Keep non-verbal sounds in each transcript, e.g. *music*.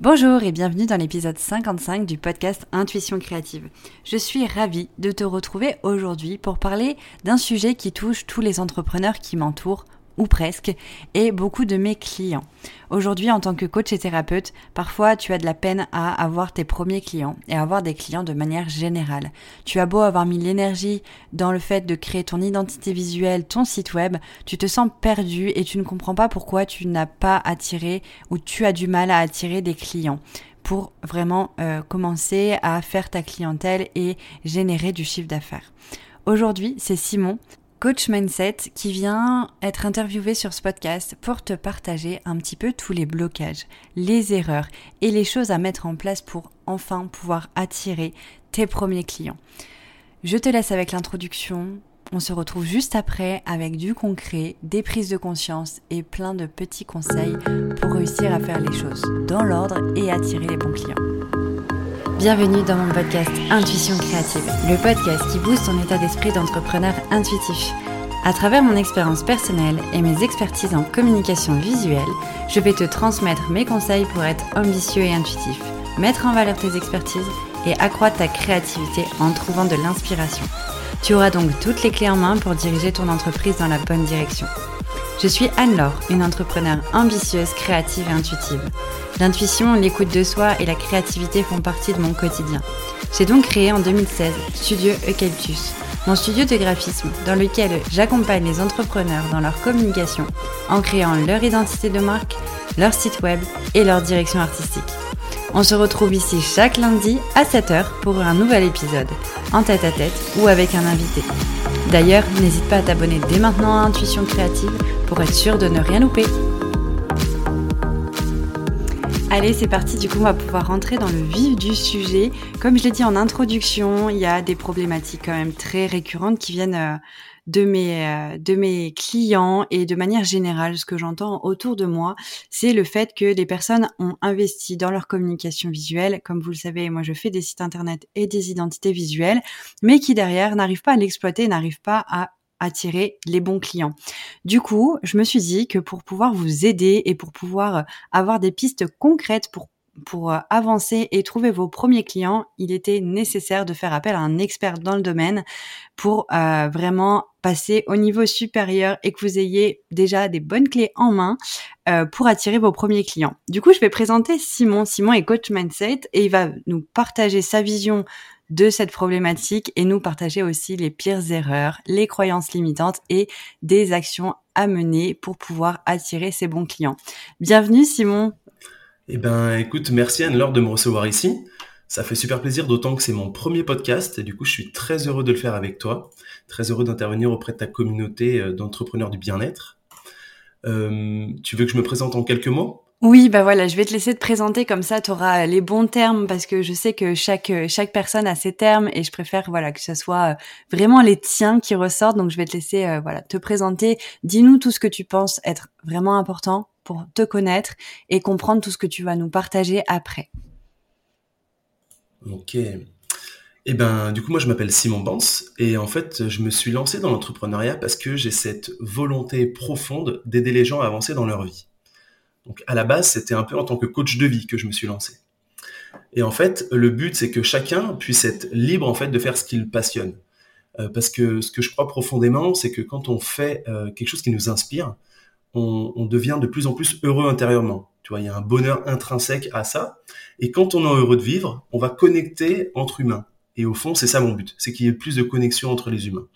Bonjour et bienvenue dans l'épisode 55 du podcast Intuition créative. Je suis ravie de te retrouver aujourd'hui pour parler d'un sujet qui touche tous les entrepreneurs qui m'entourent ou presque, et beaucoup de mes clients. Aujourd'hui, en tant que coach et thérapeute, parfois tu as de la peine à avoir tes premiers clients et à avoir des clients de manière générale. Tu as beau avoir mis l'énergie dans le fait de créer ton identité visuelle, ton site web, tu te sens perdu et tu ne comprends pas pourquoi tu n'as pas attiré ou tu as du mal à attirer des clients pour vraiment euh, commencer à faire ta clientèle et générer du chiffre d'affaires. Aujourd'hui, c'est Simon, coach mindset qui vient être interviewé sur ce podcast pour te partager un petit peu tous les blocages, les erreurs et les choses à mettre en place pour enfin pouvoir attirer tes premiers clients. Je te laisse avec l'introduction. On se retrouve juste après avec du concret, des prises de conscience et plein de petits conseils pour réussir à faire les choses dans l'ordre et attirer les bons clients. Bienvenue dans mon podcast Intuition créative, le podcast qui booste ton état d'esprit d'entrepreneur intuitif. À travers mon expérience personnelle et mes expertises en communication visuelle, je vais te transmettre mes conseils pour être ambitieux et intuitif, mettre en valeur tes expertises et accroître ta créativité en trouvant de l'inspiration. Tu auras donc toutes les clés en main pour diriger ton entreprise dans la bonne direction. Je suis Anne-Laure, une entrepreneure ambitieuse, créative et intuitive. L'intuition, l'écoute de soi et la créativité font partie de mon quotidien. J'ai donc créé en 2016 Studio Eucalyptus, mon studio de graphisme dans lequel j'accompagne les entrepreneurs dans leur communication en créant leur identité de marque, leur site web et leur direction artistique. On se retrouve ici chaque lundi à 7h pour un nouvel épisode, en tête à tête ou avec un invité. D'ailleurs, n'hésite pas à t'abonner dès maintenant à Intuition Créative pour être sûr de ne rien louper. Allez, c'est parti. Du coup, on va pouvoir rentrer dans le vif du sujet. Comme je l'ai dit en introduction, il y a des problématiques quand même très récurrentes qui viennent euh, de mes euh, de mes clients et de manière générale, ce que j'entends autour de moi, c'est le fait que les personnes ont investi dans leur communication visuelle. Comme vous le savez, moi je fais des sites internet et des identités visuelles, mais qui derrière n'arrivent pas à l'exploiter, n'arrivent pas à attirer les bons clients. Du coup, je me suis dit que pour pouvoir vous aider et pour pouvoir avoir des pistes concrètes pour pour euh, avancer et trouver vos premiers clients, il était nécessaire de faire appel à un expert dans le domaine pour euh, vraiment passer au niveau supérieur et que vous ayez déjà des bonnes clés en main euh, pour attirer vos premiers clients. Du coup, je vais présenter Simon. Simon est coach mindset et il va nous partager sa vision de cette problématique et nous partager aussi les pires erreurs, les croyances limitantes et des actions à mener pour pouvoir attirer ses bons clients. Bienvenue Simon. Eh ben, écoute, merci Anne-Laure de me recevoir ici. Ça fait super plaisir, d'autant que c'est mon premier podcast et du coup, je suis très heureux de le faire avec toi. Très heureux d'intervenir auprès de ta communauté euh, d'entrepreneurs du bien-être. Euh, tu veux que je me présente en quelques mots? Oui, bah voilà, je vais te laisser te présenter comme ça, tu auras les bons termes parce que je sais que chaque chaque personne a ses termes et je préfère voilà que ce soit euh, vraiment les tiens qui ressortent. Donc je vais te laisser voilà te présenter. Dis-nous tout ce que tu penses être vraiment important pour te connaître et comprendre tout ce que tu vas nous partager après. Ok. Eh ben, du coup, moi, je m'appelle Simon Bans et en fait, je me suis lancé dans l'entrepreneuriat parce que j'ai cette volonté profonde d'aider les gens à avancer dans leur vie. Donc, à la base, c'était un peu en tant que coach de vie que je me suis lancé. Et en fait, le but, c'est que chacun puisse être libre en fait de faire ce qu'il passionne. Euh, parce que ce que je crois profondément, c'est que quand on fait euh, quelque chose qui nous inspire, on, devient de plus en plus heureux intérieurement. Tu vois, il y a un bonheur intrinsèque à ça. Et quand on est heureux de vivre, on va connecter entre humains. Et au fond, c'est ça mon but, c'est qu'il y ait plus de connexion entre les humains.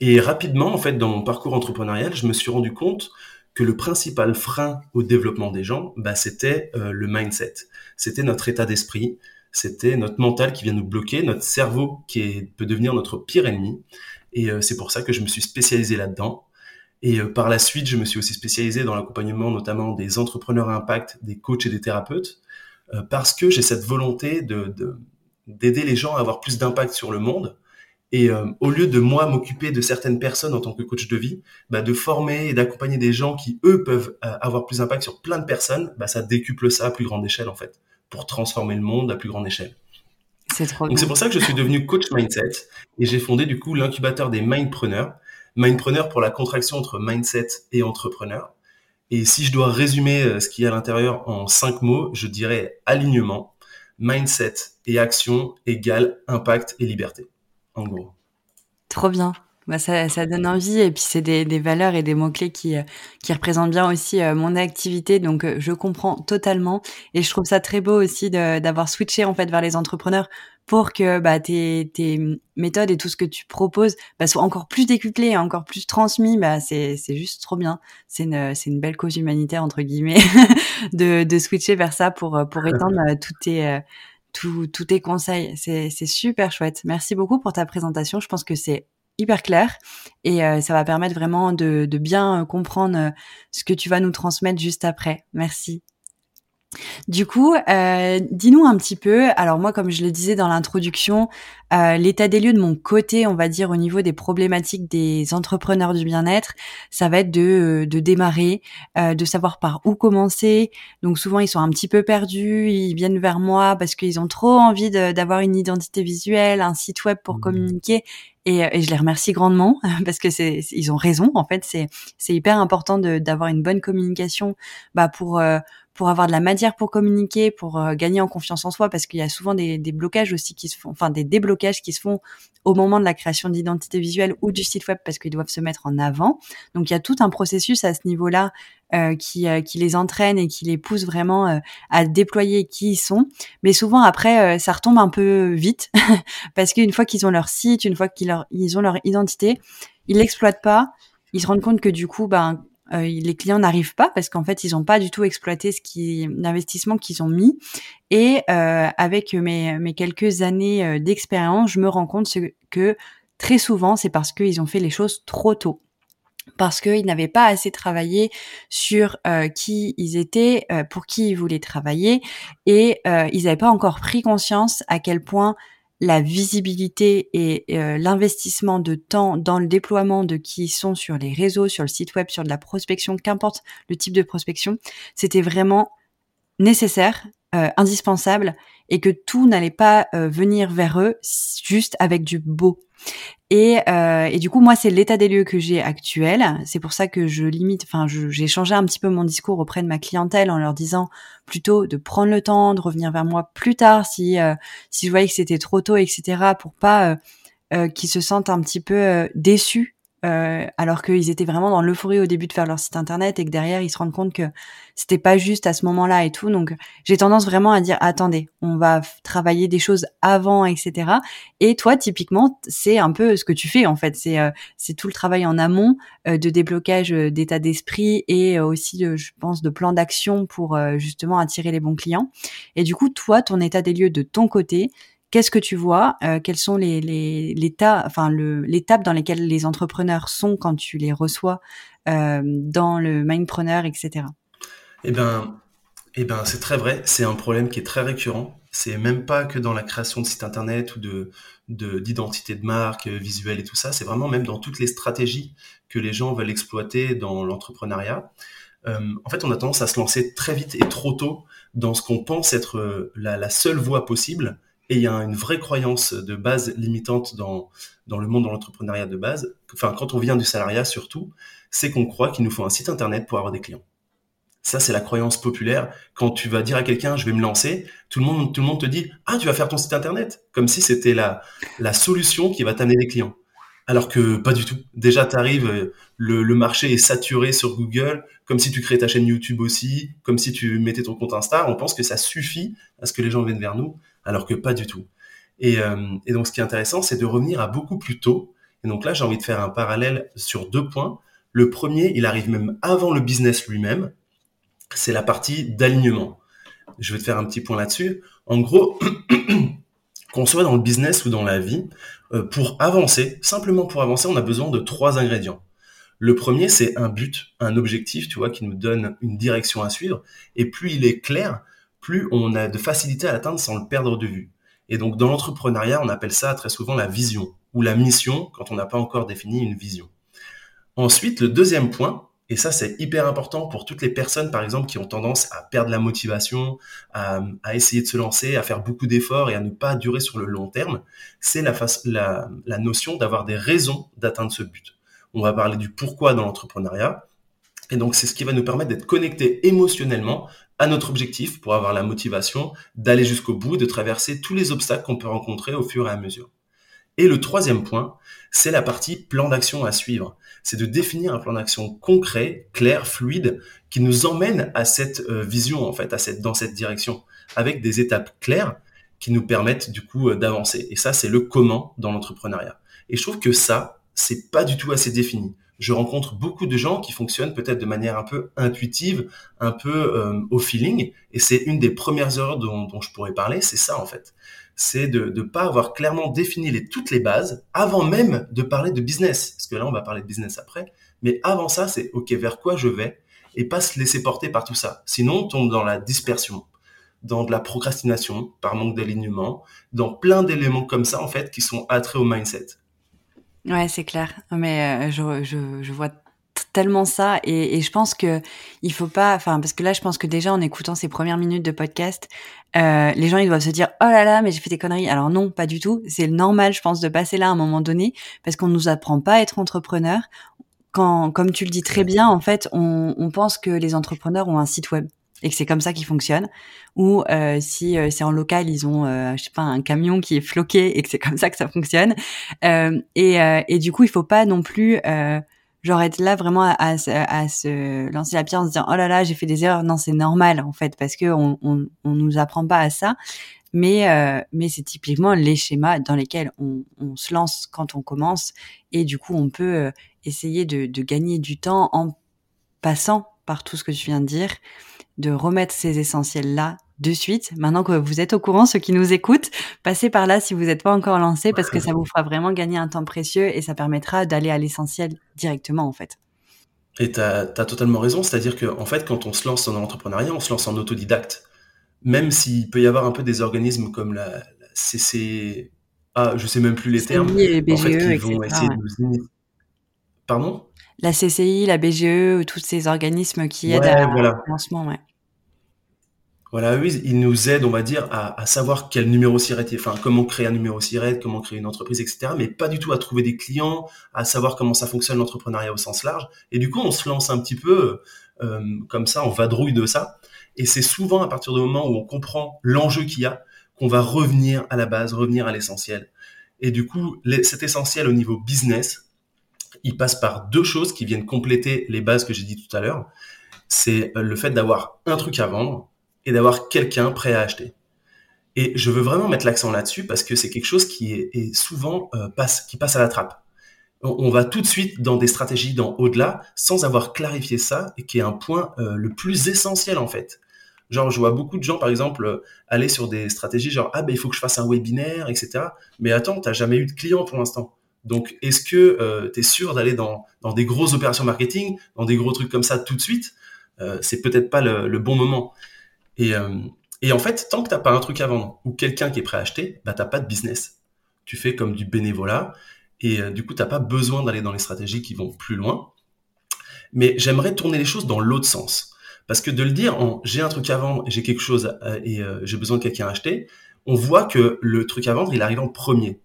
Et rapidement, en fait, dans mon parcours entrepreneurial, je me suis rendu compte que le principal frein au développement des gens, bah, c'était euh, le mindset. C'était notre état d'esprit, c'était notre mental qui vient nous bloquer, notre cerveau qui peut devenir notre pire ennemi. Et euh, c'est pour ça que je me suis spécialisé là-dedans. Et euh, par la suite, je me suis aussi spécialisé dans l'accompagnement notamment des entrepreneurs à impact, des coachs et des thérapeutes, euh, parce que j'ai cette volonté de d'aider les gens à avoir plus d'impact sur le monde. Et euh, au lieu de moi m'occuper de certaines personnes en tant que coach de vie, bah, de former et d'accompagner des gens qui, eux, peuvent avoir plus d'impact sur plein de personnes, bah, ça décuple ça à plus grande échelle, en fait, pour transformer le monde à plus grande échelle. C'est trop Donc c'est pour ça que je suis devenu coach mindset et j'ai fondé du coup l'incubateur des mindpreneurs, Mindpreneur pour la contraction entre mindset et entrepreneur. Et si je dois résumer euh, ce qu'il y a à l'intérieur en cinq mots, je dirais alignement, mindset et action égale impact et liberté. En gros. Trop bien. Bah ça, ça donne envie et puis c'est des, des valeurs et des mots-clés qui, euh, qui représentent bien aussi euh, mon activité. Donc je comprends totalement et je trouve ça très beau aussi d'avoir switché en fait vers les entrepreneurs pour que bah, tes, tes méthodes et tout ce que tu proposes bah, soient encore plus décuplés, encore plus transmis. Bah, c'est, c'est juste trop bien. C'est une, c'est une belle cause humanitaire, entre guillemets, *laughs* de, de switcher vers ça pour, pour *laughs* étendre euh, tous tes, euh, tous, tous tes conseils. C'est, c'est super chouette. Merci beaucoup pour ta présentation. Je pense que c'est hyper clair et euh, ça va permettre vraiment de, de bien comprendre ce que tu vas nous transmettre juste après. Merci. Du coup, euh, dis-nous un petit peu. Alors moi, comme je le disais dans l'introduction, euh, l'état des lieux de mon côté, on va dire au niveau des problématiques des entrepreneurs du bien-être, ça va être de, euh, de démarrer, de savoir par où commencer. Donc souvent, ils sont un petit peu perdus, ils viennent vers moi parce qu'ils ont trop envie d'avoir une identité visuelle, un site web pour mmh. communiquer. Et, et, je les remercie grandement *laughs* parce que ils ont raison. En fait, c'est c'est hyper important d'avoir une bonne communication, bah pour pour avoir de la matière pour communiquer, pour euh, gagner en confiance en soi, parce qu'il y a souvent des, des, blocages aussi qui se font, enfin des déblocages qui se font au moment de la création d'identité visuelle ou du site web, parce qu'ils doivent se mettre en avant. Donc il y a tout un processus à ce niveau-là euh, qui, euh, qui les entraîne et qui les pousse vraiment euh, à déployer qui ils sont. Mais souvent après, ça retombe un peu vite, *laughs* parce qu'une fois qu'ils ont leur site, une fois qu'ils ils ont leur identité, ils l'exploitent pas. Ils se rendent compte que du coup, ben, euh, les clients n'arrivent pas parce qu'en fait ils n'ont pas du tout exploité ce qui l'investissement qu'ils ont mis. Et euh, avec mes, mes quelques années euh, d'expérience je me rends compte que très souvent c'est parce qu'ils ont fait les choses trop tôt. Parce qu'ils n'avaient pas assez travaillé sur euh, qui ils étaient, euh, pour qui ils voulaient travailler, et ils n'avaient pas encore pris conscience à quel point la visibilité et euh, l'investissement de temps dans le déploiement de qui sont sur les réseaux, sur le site web, sur de la prospection, qu'importe le type de prospection, c'était vraiment nécessaire, euh, indispensable, et que tout n'allait pas euh, venir vers eux juste avec du beau. Et, euh, et, du coup, moi, c'est l'état des lieux que j'ai actuel. C'est pour ça que je limite, enfin, j'ai changé un petit peu mon discours auprès de ma clientèle en leur disant plutôt de prendre le temps, de revenir vers moi plus tard si euh, si je voyais que c'était trop tôt, etc. Pour pas euh qu'ils se sentent un petit peu déçus euh, alors qu'ils étaient vraiment dans l'euphorie au début de faire leur site internet et que derrière ils se rendent compte que c'était pas juste à ce moment-là et tout. Donc j'ai tendance vraiment à dire attendez, on va travailler des choses avant, etc. Et toi typiquement c'est un peu ce que tu fais en fait, c'est euh, c'est tout le travail en amont euh, de déblocage d'état d'esprit et aussi je pense de plan d'action pour justement attirer les bons clients. Et du coup toi ton état des lieux de ton côté Qu'est-ce que tu vois euh, Quels sont les, les, dans lesquelles les entrepreneurs sont quand tu les reçois euh, dans le Mindpreneur, etc. Eh ben, eh ben, c'est très vrai. C'est un problème qui est très récurrent. C'est même pas que dans la création de sites internet ou de, de d'identité de marque euh, visuelle et tout ça. C'est vraiment même dans toutes les stratégies que les gens veulent exploiter dans l'entrepreneuriat. Euh, en fait, on a tendance à se lancer très vite et trop tôt dans ce qu'on pense être la, la seule voie possible et il y a une vraie croyance de base limitante dans, dans le monde de l'entrepreneuriat de base, enfin quand on vient du salariat surtout, c'est qu'on croit qu'il nous faut un site internet pour avoir des clients. Ça, c'est la croyance populaire. Quand tu vas dire à quelqu'un, je vais me lancer, tout le monde, tout le monde te dit, ah, tu vas faire ton site internet, comme si c'était la, la solution qui va t'amener des clients. Alors que pas du tout. Déjà, tu arrives, le, le, marché est saturé sur Google, comme si tu créais ta chaîne YouTube aussi, comme si tu mettais ton compte Insta. On pense que ça suffit à ce que les gens viennent vers nous alors que pas du tout. Euh, et, donc ce qui est intéressant, c'est de revenir à beaucoup plus tôt. Et donc là, j'ai envie de faire un parallèle sur deux points. Le premier, il arrive même avant le business lui-même, c'est la partie d'alignement. Je vais te faire un petit point là-dessus. En gros, *clears throat* qu'on soit dans le business ou dans la vie, euh, pour avancer, simplement pour avancer, on a besoin de trois ingrédients. Le premier, c'est un but, un objectif, tu vois, qui nous donne une direction à suivre. Et plus il est clair, plus on a de facilité à l'atteindre sans le perdre de vue. Et donc dans l'entrepreneuriat, on appelle ça très souvent la vision ou la mission quand on n'a pas encore défini une vision. Ensuite, le deuxième point, et ça c'est hyper important pour toutes les personnes par exemple qui ont tendance à perdre la motivation, à, essayer de se lancer, à faire beaucoup d'efforts et à ne pas durer sur le long terme, c'est la, la, notion d'avoir des raisons d'atteindre ce but. On va parler du pourquoi dans l'entrepreneuriat. Et donc, c'est ce qui va nous permettre d'être connectés émotionnellement à notre objectif pour avoir la motivation d'aller jusqu'au bout, de traverser tous les obstacles qu'on peut rencontrer au fur et à mesure. Et le troisième point, c'est la partie plan d'action à suivre. C'est de définir un plan d'action concret, clair, fluide, qui nous emmène à cette euh, vision, en fait, à cette, dans cette direction, avec des étapes claires qui nous permettent, du coup, euh, d'avancer. Et ça, c'est le comment dans l'entrepreneuriat. Et je trouve que ça, c'est pas du tout assez défini je rencontre beaucoup de gens qui fonctionnent peut-être de manière un peu intuitive, un peu euh, au feeling. Et c'est une des premières erreurs dont, je pourrais parler, c'est ça en fait. C'est de ne pas avoir clairement défini les, toutes les bases avant même de parler de business. Parce que là, on va parler de business après. Mais avant ça, c'est OK, vers quoi je vais et pas se laisser porter par tout ça. Sinon, on tombe dans la dispersion, dans de la procrastination par manque d'alignement, dans plein d'éléments comme ça en fait qui sont attraits au mindset. Ouais, c'est clair. Mais euh, je, je, je, vois tellement ça et, et, je pense que il faut pas, enfin parce que là je pense que déjà en écoutant ces premières minutes de podcast, euh, les gens ils doivent se dire oh là là mais j'ai fait des conneries. Alors non, pas du tout. C'est normal, je pense, de passer là à un moment donné parce qu'on nous apprend pas à être entrepreneur. Quand, comme tu le dis très bien, en fait, on, on pense que les entrepreneurs ont un site web et que c'est comme ça qu'ils fonctionnent ou euh, si euh, c'est en local ils ont euh, je sais pas un camion qui est floqué et que c'est comme ça que ça fonctionne. Euh, et, euh, et du coup il faut pas non plus genre être là vraiment à, à, à, se lancer la pierre en se disant oh là là j'ai fait des erreurs. Non c'est normal en fait parce que on, on, on nous apprend pas à ça. Mais mais c'est typiquement les schémas dans lesquels on, on, se lance quand on commence. Et du coup on peut essayer de, de gagner du temps en passant par tout ce que tu viens de dire de remettre ces essentiels-là de suite. Maintenant que vous êtes au courant, ceux qui nous écoutent, passez par là si vous n'êtes pas encore lancé parce que ça vous fera vraiment gagner un temps précieux et ça permettra d'aller à l'essentiel directement en fait. Et tu as, totalement raison, c'est-à-dire que en fait, quand on se lance dans l'entrepreneuriat, on se lance en autodidacte. Même s'il peut y avoir un peu des organismes comme la, la CC... Ah, je sais même plus les termes. BGE, en fait, qui vont essayer de nous... Pardon? La CCI, la BGE, tous ces organismes qui aident à, voilà. lancement, ouais. Voilà, oui, ils nous aident, on va dire, à, savoir quel numéro SIRET, enfin, comment créer un numéro SIRET, comment créer une entreprise, etc., mais pas du tout à trouver des clients, à savoir comment ça fonctionne l'entrepreneuriat au sens large. Et du coup, on se lance un petit peu euh, comme ça, on vadrouille de ça. Et c'est souvent à partir du moment où on comprend l'enjeu qu'il y a qu'on va revenir à la base, revenir à l'essentiel. Et du coup, cet essentiel au niveau business, il passe par deux choses qui viennent compléter les bases que j'ai dit tout à l'heure. C'est euh, le fait d'avoir un truc à vendre et d'avoir quelqu'un prêt à acheter. Et je veux vraiment mettre l'accent là-dessus parce que c'est quelque chose qui est, souvent euh, passe, qui passe à la trappe. On, va tout de suite dans des stratégies dans au-delà sans avoir clarifié ça et qui est un point euh, le plus essentiel en fait. Genre, je vois beaucoup de gens, par exemple, aller sur des stratégies genre, ah ben, il faut que je fasse un webinaire, etc. Mais attends, t'as jamais eu de client pour l'instant. Donc, est-ce que euh, tu es sûr d'aller dans, des grosses opérations marketing, dans des gros trucs comme ça tout de suite euh, C'est peut-être pas le, bon moment. Euh, et, en fait, tant que t'as pas un truc à vendre ou quelqu'un qui est prêt à acheter, bah t'as pas de business. Tu fais comme du bénévolat et du coup t'as pas besoin d'aller dans les stratégies qui vont plus loin. Mais j'aimerais tourner les choses dans l'autre sens. Parce que de le dire en j'ai un truc à vendre, j'ai quelque chose et j'ai besoin de quelqu'un à acheter, on voit que le truc à vendre, il arrive en premier.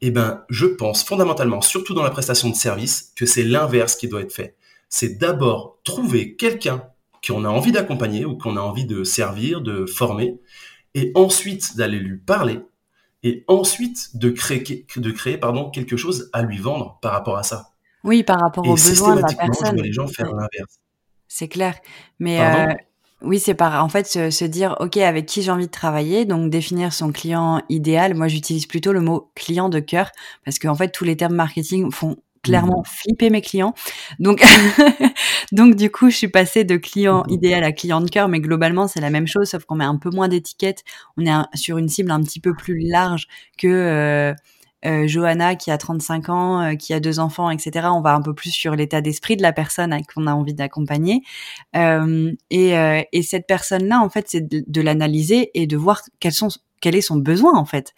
Eh ben, je pense fondamentalement, surtout dans la prestation de service, que c'est l'inverse qui doit être fait. C'est d'abord trouver quelqu'un qu'on a envie d'accompagner ou qu'on a envie de servir, de former, et ensuite d'aller lui parler, et ensuite de créer, de créer pardon, quelque chose à lui vendre par rapport à ça. Oui, par rapport aux besoins de la personne. Je vois les gens faire l'inverse. C'est clair. Mais euh, oui, c'est par en fait se, dire ok avec qui j'ai envie de travailler, donc définir son client idéal. Moi, j'utilise plutôt le mot client de cœur parce qu'en fait tous les termes marketing font clairement mmh. flipper mes clients. Donc *laughs* donc du coup, je suis passée de client mmh. idéal à client de cœur, mais globalement c'est la même chose, sauf qu'on met un peu moins d'étiquettes. On est sur une cible un petit peu plus large que euh, euh, Johanna qui a 35 ans, euh, qui a deux enfants, etc. On va un peu plus sur l'état d'esprit de la personne qu'on a envie d'accompagner. Euh, et, et, cette personne-là, en fait, c'est de, l'analyser et de voir quels sont, quel est son besoin, en fait.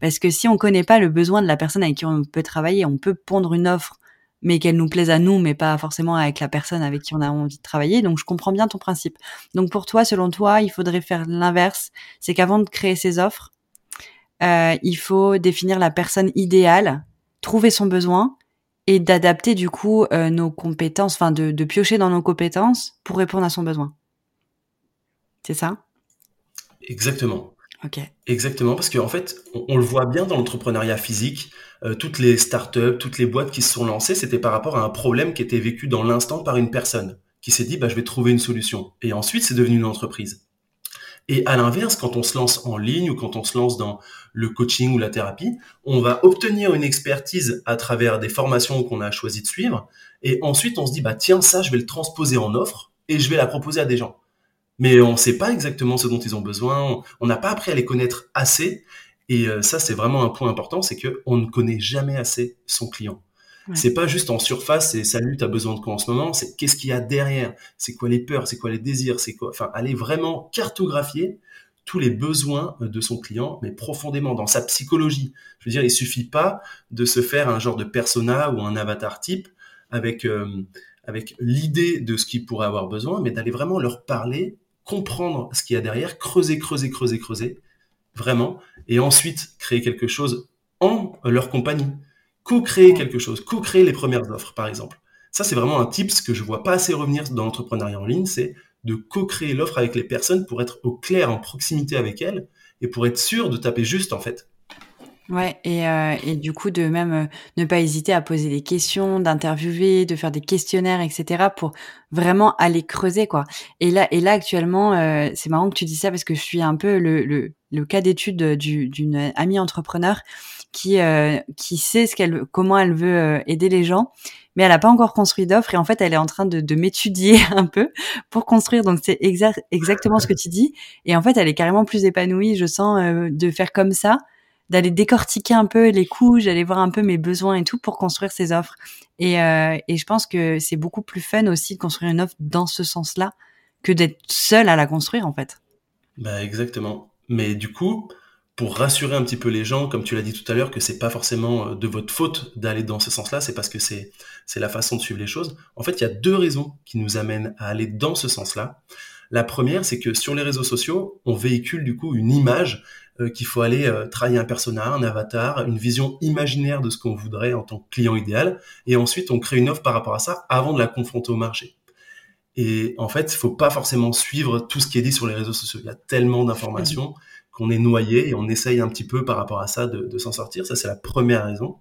Parce que si on connaît pas le besoin de la personne avec qui on peut travailler, on peut pondre une offre, mais qu'elle nous plaise à nous, mais pas forcément avec la personne avec qui on a envie de travailler. Donc, je comprends bien ton principe. Donc, pour toi, selon toi, il faudrait faire l'inverse. C'est qu'avant de créer ses offres, euh, il faut définir la personne idéale, trouver son besoin et d'adapter du coup euh, nos compétences, enfin de, de, piocher dans nos compétences pour répondre à son besoin. C'est ça? Exactement. Ok. Exactement, parce qu'en fait, on, le voit bien dans l'entrepreneuriat physique, euh, toutes les startups, toutes les boîtes qui se sont lancées, c'était par rapport à un problème qui était vécu dans l'instant par une personne qui s'est dit, bah, je vais trouver une solution. Et ensuite, c'est devenu une entreprise. Et à l'inverse, quand on se lance en ligne ou quand on se lance dans le coaching ou la thérapie, on va obtenir une expertise à travers des formations qu'on a choisi de suivre. Et ensuite, on se dit, bah, tiens, ça, je vais le transposer en offre et je vais la proposer à des gens. Mais on ne sait pas exactement ce dont ils ont besoin. On n'a pas appris à les connaître assez. Et euh, ça, c'est vraiment un point important, c'est qu'on ne connaît jamais assez son client. C'est pas juste en surface et salut, as besoin de quoi en ce moment, c'est qu'est-ce qu'il y a derrière, c'est quoi les peurs, c'est quoi les désirs, c'est quoi, enfin, aller vraiment cartographier tous les besoins de son client, mais profondément dans sa psychologie. Je veux dire, il suffit pas de se faire un genre de persona ou un avatar type avec euh, avec l'idée de ce qu'il pourrait avoir besoin, mais d'aller vraiment leur parler, comprendre ce qu'il y a derrière, creuser, creuser, creuser, creuser, vraiment, et ensuite créer quelque chose en leur compagnie co-créer quelque chose, co-créer les premières offres, par exemple. Ça, c'est vraiment un tips que je vois pas assez revenir dans l'entrepreneuriat en ligne, c'est de co-créer l'offre avec les personnes pour être au clair, en proximité avec elles, et pour être sûr de taper juste, en fait. Ouais, et, euh, et du coup, de même euh, ne pas hésiter à poser des questions, d'interviewer, de faire des questionnaires, etc., pour vraiment aller creuser, quoi. Et là, et là actuellement, euh, c'est marrant que tu dis ça parce que je suis un peu le, le, le cas d'étude d'une amie entrepreneur qui euh, qui sait ce qu'elle comment elle veut euh, aider les gens. Mais elle n'a pas encore construit d'offre et en fait elle est en train de, de m'étudier *laughs* un peu pour construire. Donc c'est exact exactement ce que tu dis. Et en fait elle est carrément plus épanouie je sens euh, de faire comme ça d'aller décortiquer un peu les couches d'aller voir un peu mes besoins et tout pour construire ses offres. Et, et je pense que c'est beaucoup plus fun aussi de construire une offre dans ce sens là que d'être seule à la construire en fait. Bah exactement. Mais du coup pour rassurer un petit peu les gens, comme tu l'as dit tout à l'heure, que c'est pas forcément euh, de votre faute d'aller dans ce sens-là, c'est parce que c'est la façon de suivre les choses. En fait, il y a deux raisons qui nous amènent à aller dans ce sens-là. La première, c'est que sur les réseaux sociaux, on véhicule du coup une image euh, qu'il faut aller euh, travailler un personnage, un avatar, une vision imaginaire de ce qu'on voudrait en tant que client idéal, et ensuite on crée une offre par rapport à ça avant de la confronter au marché. Et en fait, il faut pas forcément suivre tout ce qui est dit sur les réseaux sociaux. Il y a tellement d'informations qu'on est noyé et on essaye un petit peu par rapport à ça de, s'en sortir. Ça, c'est la première raison.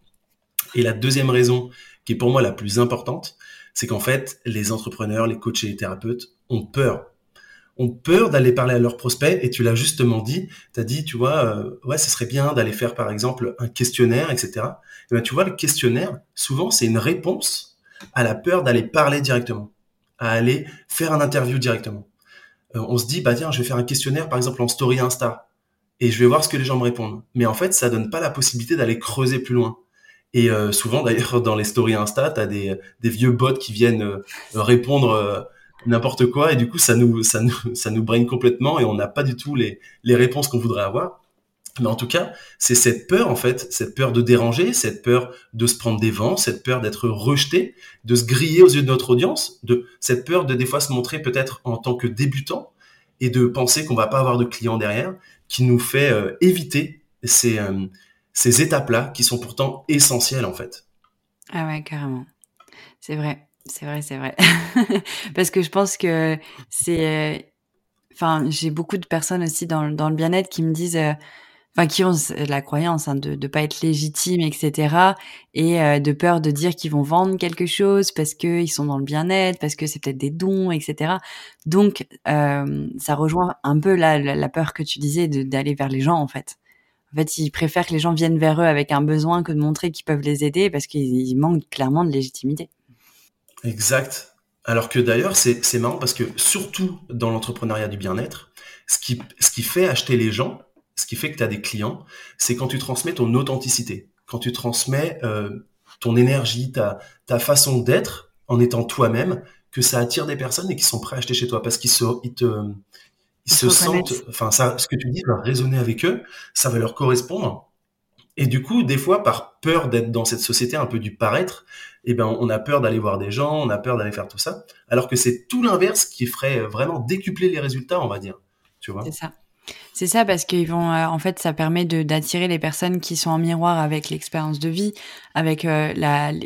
Et la deuxième raison, qui est pour moi la plus importante, c'est qu'en fait, les entrepreneurs, les coachs et les thérapeutes ont peur. Ont peur d'aller parler à leurs prospects et tu l'as justement dit, tu as dit, tu vois, euh, ouais, ce serait bien d'aller faire par exemple un questionnaire, etc. Et ben, tu vois, le questionnaire, souvent, c'est une réponse à la peur d'aller parler directement, à aller faire un interview directement. Euh, on se dit, bah tiens, je vais faire un questionnaire par exemple en story Insta et je vais voir ce que les gens me répondent. Mais en fait, ça donne pas la possibilité d'aller creuser plus loin. Et euh, souvent, d'ailleurs, *laughs* dans les stories Insta, t'as des, des vieux bots qui viennent euh, répondre euh, n'importe quoi, et du coup, ça nous, ça braine complètement, et on n'a pas du tout les, réponses qu'on voudrait avoir. Mais en tout cas, c'est cette peur, en fait, cette peur de déranger, cette peur de se prendre des vents, cette peur d'être rejeté, de se griller aux yeux de notre audience, de cette peur de des fois se montrer peut-être en tant que débutant et de penser qu'on va pas avoir de clients derrière qui nous fait euh, éviter ces, euh, ces étapes-là qui sont pourtant essentielles en fait. Ah ouais, carrément. C'est vrai, c'est vrai, c'est vrai. *laughs* Parce que je pense que c'est... Euh, enfin, j'ai beaucoup de personnes aussi dans, dans le bien-être qui me disent enfin qui ont la croyance hein, de ne pas être légitime, etc. Et euh, de peur de dire qu'ils vont vendre quelque chose parce qu'ils sont dans le bien-être, parce que c'est peut-être des dons, etc. Donc euh, ça rejoint un peu la, la, peur que tu disais d'aller vers les gens en fait. En fait, ils préfèrent que les gens viennent vers eux avec un besoin que de montrer qu'ils peuvent les aider parce qu'ils manquent clairement de légitimité. Exact. Alors que d'ailleurs, c'est marrant parce que surtout dans l'entrepreneuriat du bien-être, ce qui, ce qui fait acheter les gens, ce qui fait que tu as des clients, c'est quand tu transmets ton authenticité, quand tu transmets euh, ton énergie, ta, ta façon d'être en étant toi-même, que ça attire des personnes et qui sont prêts à acheter chez toi parce qu'ils se, ils te, ils, se sentent, enfin ça, ce que tu dis va résonner avec eux, ça va leur correspondre. Et du coup, des fois, par peur d'être dans cette société un peu du paraître, eh ben, on a peur d'aller voir des gens, on a peur d'aller faire tout ça, alors que c'est tout l'inverse qui ferait vraiment décupler les résultats, on va dire. Tu vois? C'est ça. C'est ça parce qu'ils vont, euh, en fait, ça permet d'attirer les personnes qui sont en miroir avec l'expérience de vie, avec euh,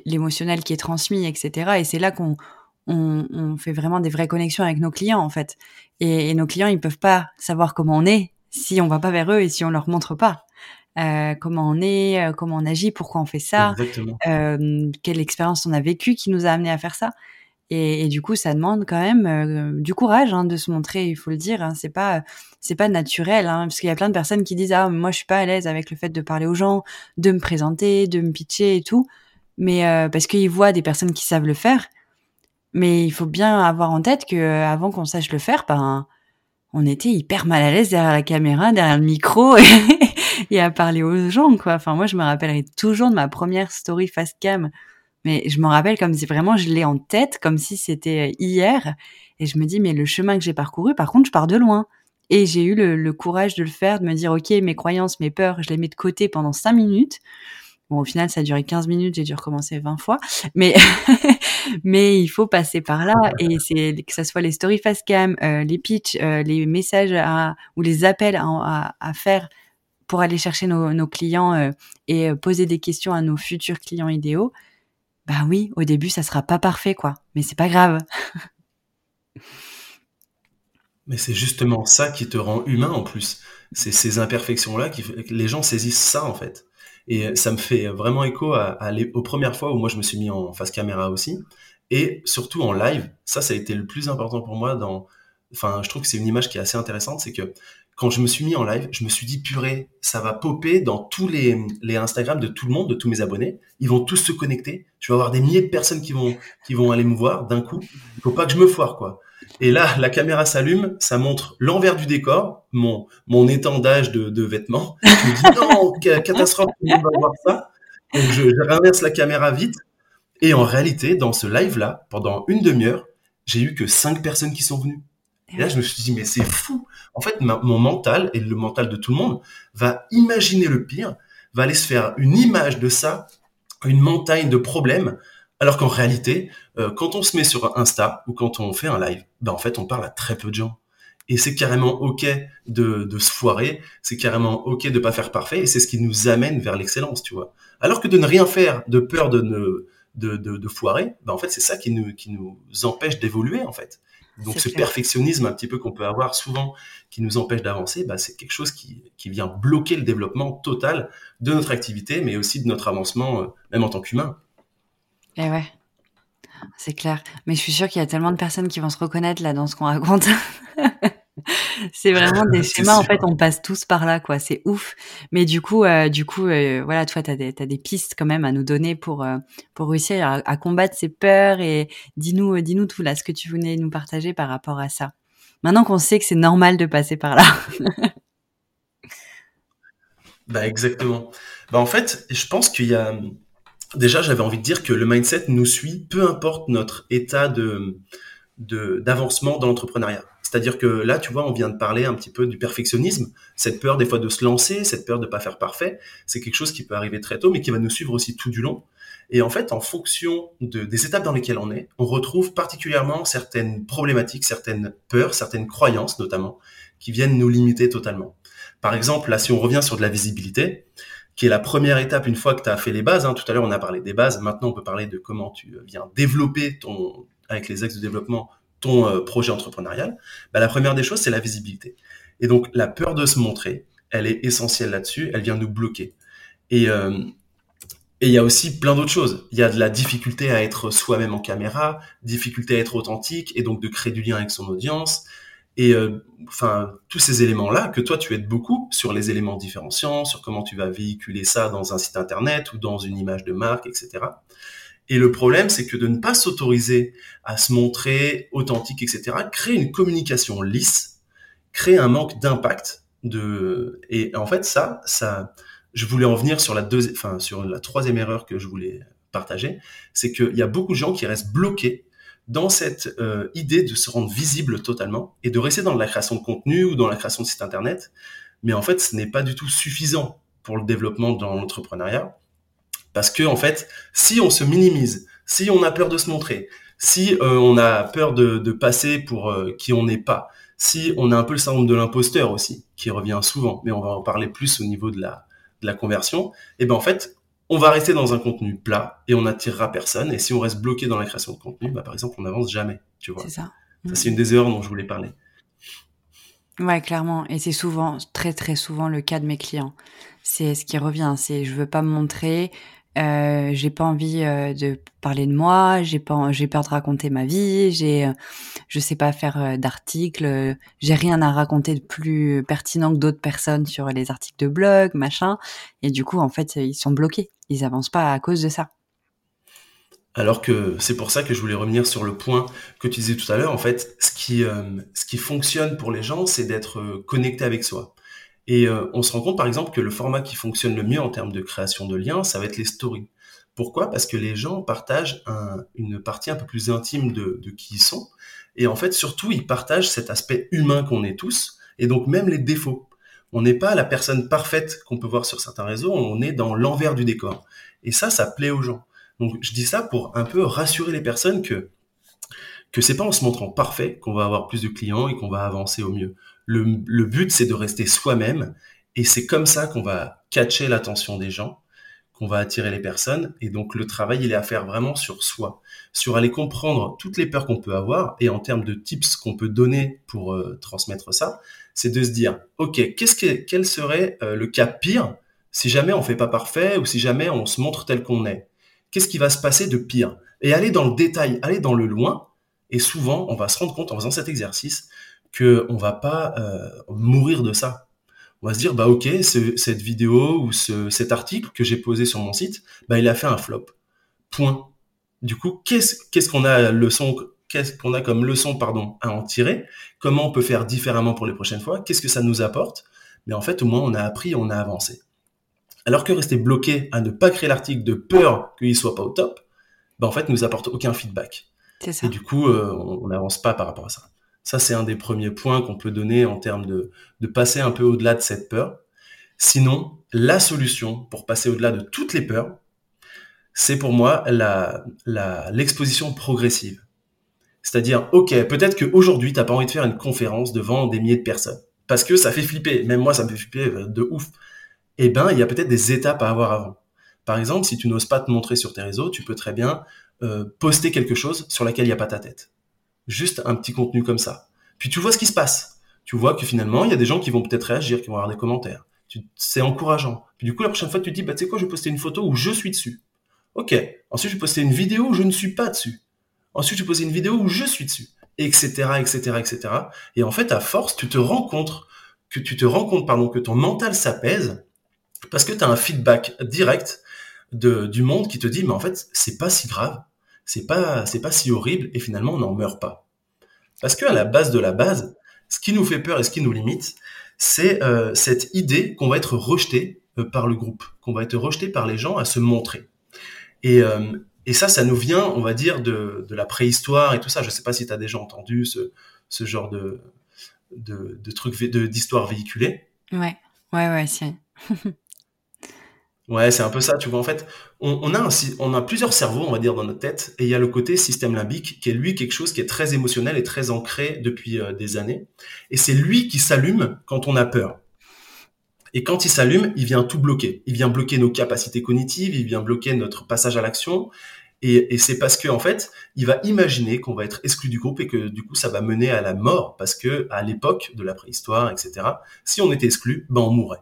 l'émotionnel qui est transmis, etc. Et c'est là qu'on on, on, fait vraiment des vraies connexions avec nos clients, en fait. Et, et, nos clients, ils peuvent pas savoir comment on est si on va pas vers eux et si on leur montre pas. Euh, comment on est, comment on agit, pourquoi on fait ça, quelle expérience on a vécue qui nous a amené à faire ça. Et, et, du coup, ça demande quand même euh, du courage hein, de se montrer. Il faut le dire. Hein, c'est pas c'est pas naturel, hein, parce qu'il y a plein de personnes qui disent ah moi je suis pas à l'aise avec le fait de parler aux gens, de me présenter, de me pitcher et tout. Mais euh, parce qu'ils voient des personnes qui savent le faire. Mais il faut bien avoir en tête que avant qu'on sache le faire, ben on était hyper mal à l'aise derrière la caméra, derrière le micro. *laughs* et à parler aux gens, quoi. Enfin, moi, je me rappellerai toujours de ma première story face cam. Mais je me rappelle comme si vraiment je l'ai en tête, comme si c'était hier. Et je me dis, mais le chemin que j'ai parcouru, par contre, je pars de loin. Et j'ai eu le, courage de le faire, de me dire, OK, mes croyances, mes peurs, je les mets de côté pendant cinq minutes. Bon, au final, ça a duré 15 minutes, j'ai dû recommencer 20 fois. Mais, *laughs* mais il faut passer par là. Et c'est que ce soit les stories face cam, euh, les pitchs, euh, les messages ou les appels à, faire pour aller chercher nos, clients euh, et euh, poser des questions à nos futurs clients idéaux, bah oui, au début ça sera pas parfait quoi, mais c'est pas grave. mais c'est justement ça qui te rend humain en plus. C'est ces imperfections là qui les gens saisissent ça en fait. Et ça me fait vraiment écho à, aux premières fois où moi je me suis mis en face caméra aussi et surtout en live. Ça, ça a été le plus important pour moi dans. Enfin, je trouve que c'est une image qui est assez intéressante, c'est que quand je me suis mis en live, je me suis dit purée, ça va popper dans tous les, les Instagram de tout le monde, de tous mes abonnés. Ils vont tous se connecter. Je vais avoir des milliers de personnes qui vont aller me voir d'un coup. Il faut pas que je me foire quoi. Et là, la caméra s'allume, ça montre l'envers du décor, mon étendage de, vêtements. Je me dis non, catastrophe, on va voir ça. Donc je, je la caméra vite. Et en réalité, dans ce live là, pendant une demi-heure, j'ai eu que cinq personnes qui sont venues. Et là, je me suis dit, mais c'est fou. En fait, mon mental et le mental de tout le monde va imaginer le pire, va aller se faire une image de ça, une montagne de problèmes, alors qu'en réalité, euh, quand on se met sur Insta ou quand on fait un live, ben en fait, on parle à très peu de gens. Et c'est carrément ok de, de se foirer, c'est carrément ok de pas faire parfait, et c'est ce qui nous amène vers l'excellence, tu vois. Alors que de ne rien faire, de peur de ne de, de, de foirer, ben en fait, c'est ça qui nous qui nous empêche d'évoluer, en fait. Donc ce perfectionnisme un petit peu qu'on peut avoir souvent qui nous empêche d'avancer, bah, c'est quelque chose qui, qui, vient bloquer le développement total de notre activité, mais aussi de notre avancement, euh, même en tant qu'humain. Eh ouais, c'est clair. Mais je suis sûre qu'il y a tellement de personnes qui vont se reconnaître là dans ce qu'on raconte. *laughs* c'est vraiment des *laughs* schémas. En fait, on passe tous par là, quoi. C'est ouf. Mais du coup, euh, du coup, euh, voilà, toi, t'as des, as des pistes quand même à nous donner pour euh, pour réussir à, combattre ces peurs. Et dis-nous, dis-nous tout là, ce que tu voulais nous partager par rapport à ça. Maintenant qu'on sait que c'est normal de passer par là. *laughs* bah exactement. Bah en fait, je pense qu'il y a déjà, j'avais envie de dire que le mindset nous suit, peu importe notre état de d'avancement dans l'entrepreneuriat. C'est-à-dire que là, tu vois, on vient de parler un petit peu du perfectionnisme, cette peur des fois de se lancer, cette peur de pas faire parfait, c'est quelque chose qui peut arriver très tôt, mais qui va nous suivre aussi tout du long. Et en fait, en fonction de, des étapes dans lesquelles on est, on retrouve particulièrement certaines problématiques, certaines peurs, certaines croyances notamment, qui viennent nous limiter totalement. Par exemple, là, si on revient sur de la visibilité, qui est la première étape une fois que tu as fait les bases, hein, tout à l'heure on a parlé des bases, maintenant on peut parler de comment tu viens développer ton, avec les axes de développement ton euh, projet entrepreneurial, bah, la première des choses, c'est la visibilité. Et donc, la peur de se montrer, elle est essentielle là-dessus, elle vient nous bloquer. Et euh, et il y a aussi plein d'autres choses. Il y a de la difficulté à être soi-même en caméra, difficulté à être authentique et donc de créer du lien avec son audience. Et euh, enfin, tous ces éléments-là, que toi tu aides beaucoup sur les éléments différenciants, sur comment tu vas véhiculer ça dans un site internet ou dans une image de marque, etc. Et le problème, c'est que de ne pas s'autoriser à se montrer authentique, etc., crée une communication lisse, crée un manque d'impact. De... Et en fait, ça, ça, je voulais en venir sur la deuxième, enfin, sur la troisième erreur que je voulais partager, c'est qu'il y a beaucoup de gens qui restent bloqués dans cette euh, idée de se rendre visible totalement et de rester dans la création de contenu ou dans la création de site internet. Mais en fait, ce n'est pas du tout suffisant pour le développement dans l'entrepreneuriat. Parce que en fait, si on se minimise, si on a peur de se montrer, si euh, on a peur de, passer pour euh, qui on n'est pas, si on a un peu le syndrome de l'imposteur aussi, qui revient souvent, mais on va en parler plus au niveau de la, de la conversion, et eh ben en fait, on va rester dans un contenu plat et on n'attirera personne. Et si on reste bloqué dans la création de contenu, bah, par exemple, on n'avance jamais, tu vois. C'est ça. Ça, c'est une des erreurs dont je voulais parler. Ouais, clairement. Et c'est souvent, très très souvent le cas de mes clients. C'est ce qui revient. C'est je veux pas me montrer, euh, j'ai pas envie euh, de parler de moi, j'ai pas, j'ai peur de raconter ma vie, j'ai, euh, je sais pas faire euh, d'articles, j'ai rien à raconter de plus pertinent que d'autres personnes sur les articles de blog, machin. Et du coup, en fait, ils sont bloqués, ils avancent pas à cause de ça. Alors que c'est pour ça que je voulais revenir sur le point que tu disais tout à l'heure. En fait, ce qui, ce qui fonctionne pour les gens, c'est d'être connecté avec soi. Et euh, on se rend compte par exemple que le format qui fonctionne le mieux en termes de création de liens, ça va être les stories. Pourquoi? Parce que les gens partagent une partie un peu plus intime de, de, qui ils sont. Et en fait, surtout, ils partagent cet aspect humain qu'on est tous, et donc même les défauts. On n'est pas la personne parfaite qu'on peut voir sur certains réseaux, on est dans l'envers du décor. Et ça, ça plaît aux gens. Donc je dis ça pour un peu rassurer les personnes que que c'est pas en se montrant parfait qu'on va avoir plus de clients et qu'on va avancer au mieux. Le, but, c'est de rester soi-même et c'est comme ça qu'on va catcher l'attention des gens, qu'on va attirer les personnes. Et donc, le travail, il est à faire vraiment sur soi, sur aller comprendre toutes les peurs qu'on peut avoir et en termes de tips qu'on peut donner pour euh, transmettre ça, c'est de se dire, OK, qu'est-ce que, quel serait euh, le cas pire si jamais on fait pas parfait ou si jamais on se montre tel qu'on est? Qu'est-ce qui va se passer de pire? Et aller dans le détail, aller dans le loin. Et souvent, on va se rendre compte en faisant cet exercice que on va pas euh, mourir de ça. On va se dire bah ok, cette vidéo ou ce, cet article que j'ai posé sur mon site, bah il a fait un flop. Point. Du coup, qu'est-ce qu'est-ce qu'on a leçon qu'est-ce qu'on a comme leçon pardon à en tirer? Comment on peut faire différemment pour les prochaines fois? Qu'est-ce que ça nous apporte? Mais en fait, au moins on a appris, on a avancé. Alors que rester bloqué à ne pas créer l'article de peur qu'il soit pas au top, bah en fait, nous apporte aucun feedback. Ça. Et du coup, euh, on n'avance pas par rapport à ça. Ça, c'est un des premiers points qu'on peut donner en termes de, passer un peu au-delà de cette peur. Sinon, la solution pour passer au-delà de toutes les peurs, c'est pour moi l'exposition progressive. C'est-à-dire, ok, peut-être qu'aujourd'hui, tu n'as pas envie de faire une conférence devant des milliers de personnes, parce que ça fait flipper. Même moi, ça me fait flipper euh, de ouf. Eh ben, il y a peut-être des étapes à avoir avant. Par exemple, si tu n'oses pas te montrer sur tes réseaux, tu peux très bien euh, poster quelque chose sur laquelle il n'y a pas ta tête juste un petit contenu comme ça. Puis tu vois ce qui se passe. Tu vois que finalement, il y a des gens qui vont peut-être réagir, qui vont avoir des commentaires. C'est encourageant. Puis du coup, la prochaine fois, tu te dis, bah, tu sais quoi, je vais poster une photo où je suis dessus. Ok. Ensuite, je vais poster une vidéo où je ne suis pas dessus. Ensuite, je vais poster une vidéo où je suis dessus. Etc., etc., etc. Et en fait, à force, tu te rends compte que tu te rends pardon, que ton mental s'apaise parce que tu as un feedback direct du monde qui te dit, mais en fait, c'est pas si grave c'est pas c'est pas si horrible et finalement on n'en meurt pas. Parce que à la base de la base, ce qui nous fait peur et ce qui nous limite, c'est euh, cette idée qu'on va être rejeté euh, par le groupe, qu'on va être rejeté par les gens à se montrer. Et, euh, et ça, ça nous vient, on va dire, de, de la préhistoire et tout ça. Je sais pas si tu as déjà entendu ce, ce genre de, de, de trucs, d'histoires véhiculées. Ouais, ouais, ouais, si. *laughs* Ouais, c'est un peu ça, tu vois. En fait, on, on, a on a plusieurs cerveaux, on va dire, dans notre tête, et il y a le côté système limbique, qui est lui quelque chose qui est très émotionnel et très ancré depuis euh, des années. Et c'est lui qui s'allume quand on a peur. Et quand il s'allume, il vient tout bloquer. Il vient bloquer nos capacités cognitives, il vient bloquer notre passage à l'action. Et, et c'est parce que en fait, il va imaginer qu'on va être exclu du groupe et que du coup, ça va mener à la mort, parce que à l'époque de la préhistoire, etc., si on était exclu, ben on mourrait.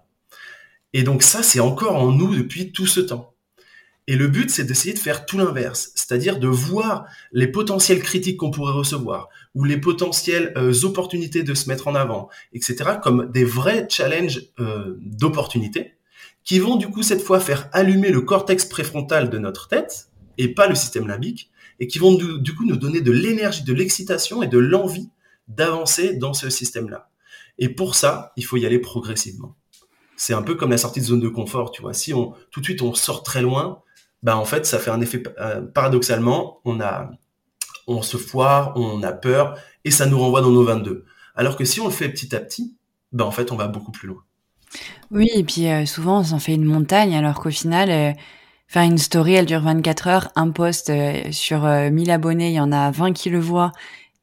Et donc ça, c'est encore en nous depuis tout ce temps. Et le but, c'est d'essayer de faire tout l'inverse, c'est-à-dire de voir les potentiels critiques qu'on pourrait recevoir, ou les potentielles euh, opportunités de se mettre en avant, etc., comme des vrais challenges euh, d'opportunités, qui vont du coup cette fois faire allumer le cortex préfrontal de notre tête, et pas le système limbique, et qui vont du, du coup nous donner de l'énergie, de l'excitation et de l'envie d'avancer dans ce système-là. Et pour ça, il faut y aller progressivement c'est un peu comme la sortie de zone de confort, tu vois. Si on tout de suite on sort très loin, bah en fait ça fait un effet euh, paradoxalement, on se foire, on a peur et ça nous renvoie dans nos 22. Alors que si on le fait petit à petit, bah en fait on va beaucoup plus loin. Oui, et puis euh, souvent on s'en fait une montagne alors qu'au final euh, faire une story elle dure 24 heures, un post sur 1000 abonnés, il y en a 20 qui le voient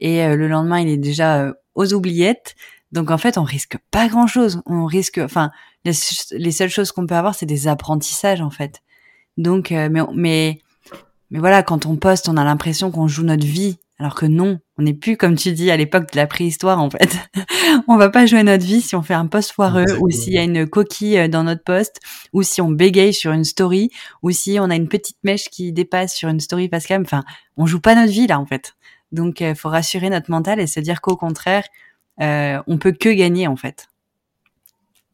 et le lendemain il est déjà aux oubliettes. Donc en fait, on risque pas grand chose. On risque, enfin, les, les seules choses qu'on peut avoir, c'est des apprentissages en fait. Donc, euh, mais, mais, mais voilà, quand on poste, on a l'impression qu'on joue notre vie, alors que non, on n'est plus comme tu dis à l'époque de la préhistoire en fait. *laughs* on va pas jouer notre vie si on fait un post foireux ou s'il y a une coquille euh, dans notre post ou si on bégaye sur une story ou si on a une petite mèche qui dépasse sur une story parce enfin, on joue pas notre vie là en fait. Donc, il faut rassurer notre mental et se dire qu'au contraire, euh, on peut que gagner en fait.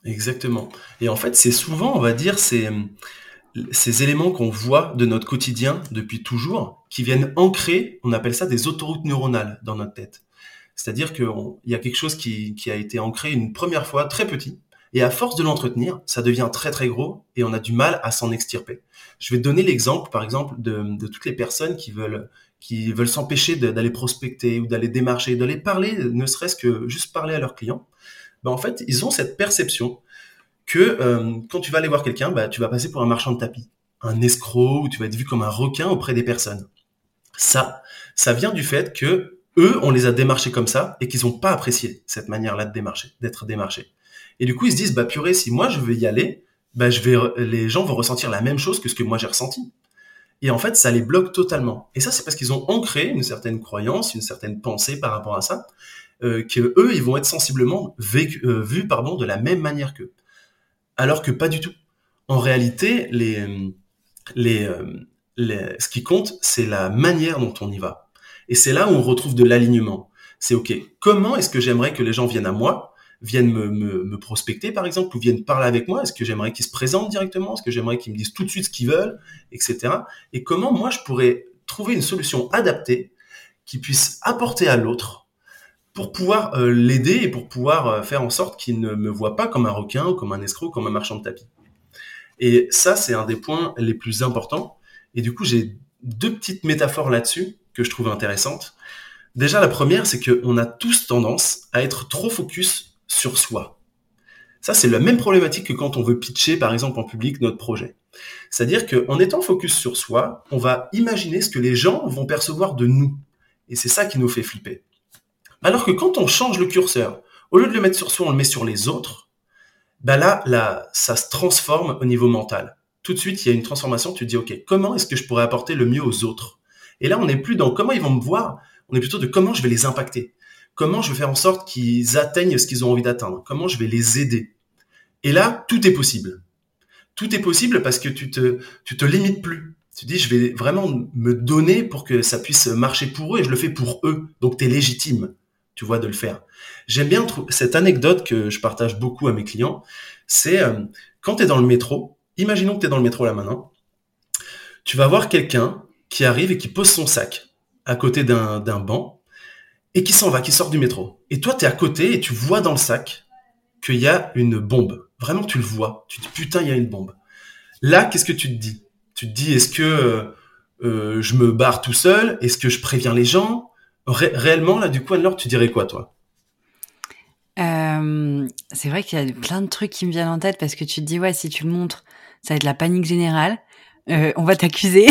Exactement. Et en fait, c'est souvent, on va dire, ces, ces éléments qu'on voit de notre quotidien depuis toujours, qui viennent ancrer, on appelle ça des autoroutes neuronales dans notre tête. C'est-à-dire qu'il y a quelque chose qui, a été ancré une première fois très petit, et à force de l'entretenir, ça devient très très gros, et on a du mal à s'en extirper. Je vais te donner l'exemple, par exemple, de, toutes les personnes qui veulent qui veulent s'empêcher d'aller prospecter ou d'aller démarcher, d'aller parler, ne serait-ce que juste parler à leurs clients, ben en fait, ils ont cette perception que euh, quand tu vas aller voir quelqu'un, bah, tu vas passer pour un marchand de tapis, un escroc, ou tu vas être vu comme un requin auprès des personnes. Ça, ça vient du fait que eux, on les a démarchés comme ça et qu'ils n'ont pas apprécié cette manière-là de démarcher, d'être démarchés. Et du coup, ils se disent, bah purée, si moi je vais y aller, bah je vais, les gens vont ressentir la même chose que ce que moi j'ai ressenti. Et en fait, ça les bloque totalement. Et ça, c'est parce qu'ils ont ancré une certaine croyance, une certaine pensée par rapport à ça, euh, que eux, ils vont être sensiblement euh, vus pardon, de la même manière qu'eux. Alors que pas du tout. En réalité, euh, ce qui compte, c'est la manière dont on y va. Et c'est là où on retrouve de l'alignement. C'est OK, comment est-ce que j'aimerais que les gens viennent à moi viennent me, prospecter, par exemple, ou viennent parler avec moi Est-ce que j'aimerais qu'ils se présentent directement Est-ce que j'aimerais qu'ils me disent tout de suite ce qu'ils veulent, etc. Et comment moi, je pourrais trouver une solution adaptée qui puisse apporter à l'autre pour pouvoir euh, l'aider et pour pouvoir euh, faire en sorte qu'il ne me voit pas comme un requin, comme un escroc, comme un marchand de tapis. Et ça, c'est un des points les plus importants. Et du coup, j'ai deux petites métaphores là-dessus que je trouve intéressantes. Déjà, la première, c'est qu'on a tous tendance à être trop focus sur soi. Ça, c'est la même problématique que quand on veut pitcher, par exemple, en public notre projet. C'est-à-dire qu'en étant focus sur soi, on va imaginer ce que les gens vont percevoir de nous. Et c'est ça qui nous fait flipper. Alors que quand on change le curseur, au lieu de le mettre sur soi, on le met sur les autres, bah là, là, ça se transforme au niveau mental. Tout de suite, il y a une transformation, tu dis, OK, comment est-ce que je pourrais apporter le mieux aux autres? Et là, on n'est plus dans comment ils vont me voir, on est plutôt de comment je vais les impacter comment je vais faire en sorte qu'ils atteignent ce qu'ils ont envie d'atteindre, comment je vais les aider? Et là, tout est possible. Tout est possible parce que tu te, tu te limites plus. Tu dis, je vais vraiment me donner pour que ça puisse marcher pour eux et je le fais pour eux. Donc, tu es légitime, tu vois, de le faire. J'aime bien cette anecdote que je partage beaucoup à mes clients. C'est euh, quand tu es dans le métro, imaginons que tu es dans le métro là maintenant, tu vas voir quelqu'un qui arrive et qui pose son sac à côté d'un banc et qui s'en va, qui sort du métro. Et toi, tu es à côté et tu vois dans le sac qu'il y a une bombe. Vraiment, tu le vois. Tu te dis, putain, il y a une bombe. Là, qu'est-ce que tu te dis? Tu te dis, est-ce que euh, euh, je me barre tout seul? Est-ce que je préviens les gens? Réellement, là, du coup, alors, tu dirais quoi, toi? Euh, C'est vrai qu'il y a plein de trucs qui me viennent en tête parce que tu te dis, ouais, si tu le montres, ça va être la panique générale. On va t'accuser.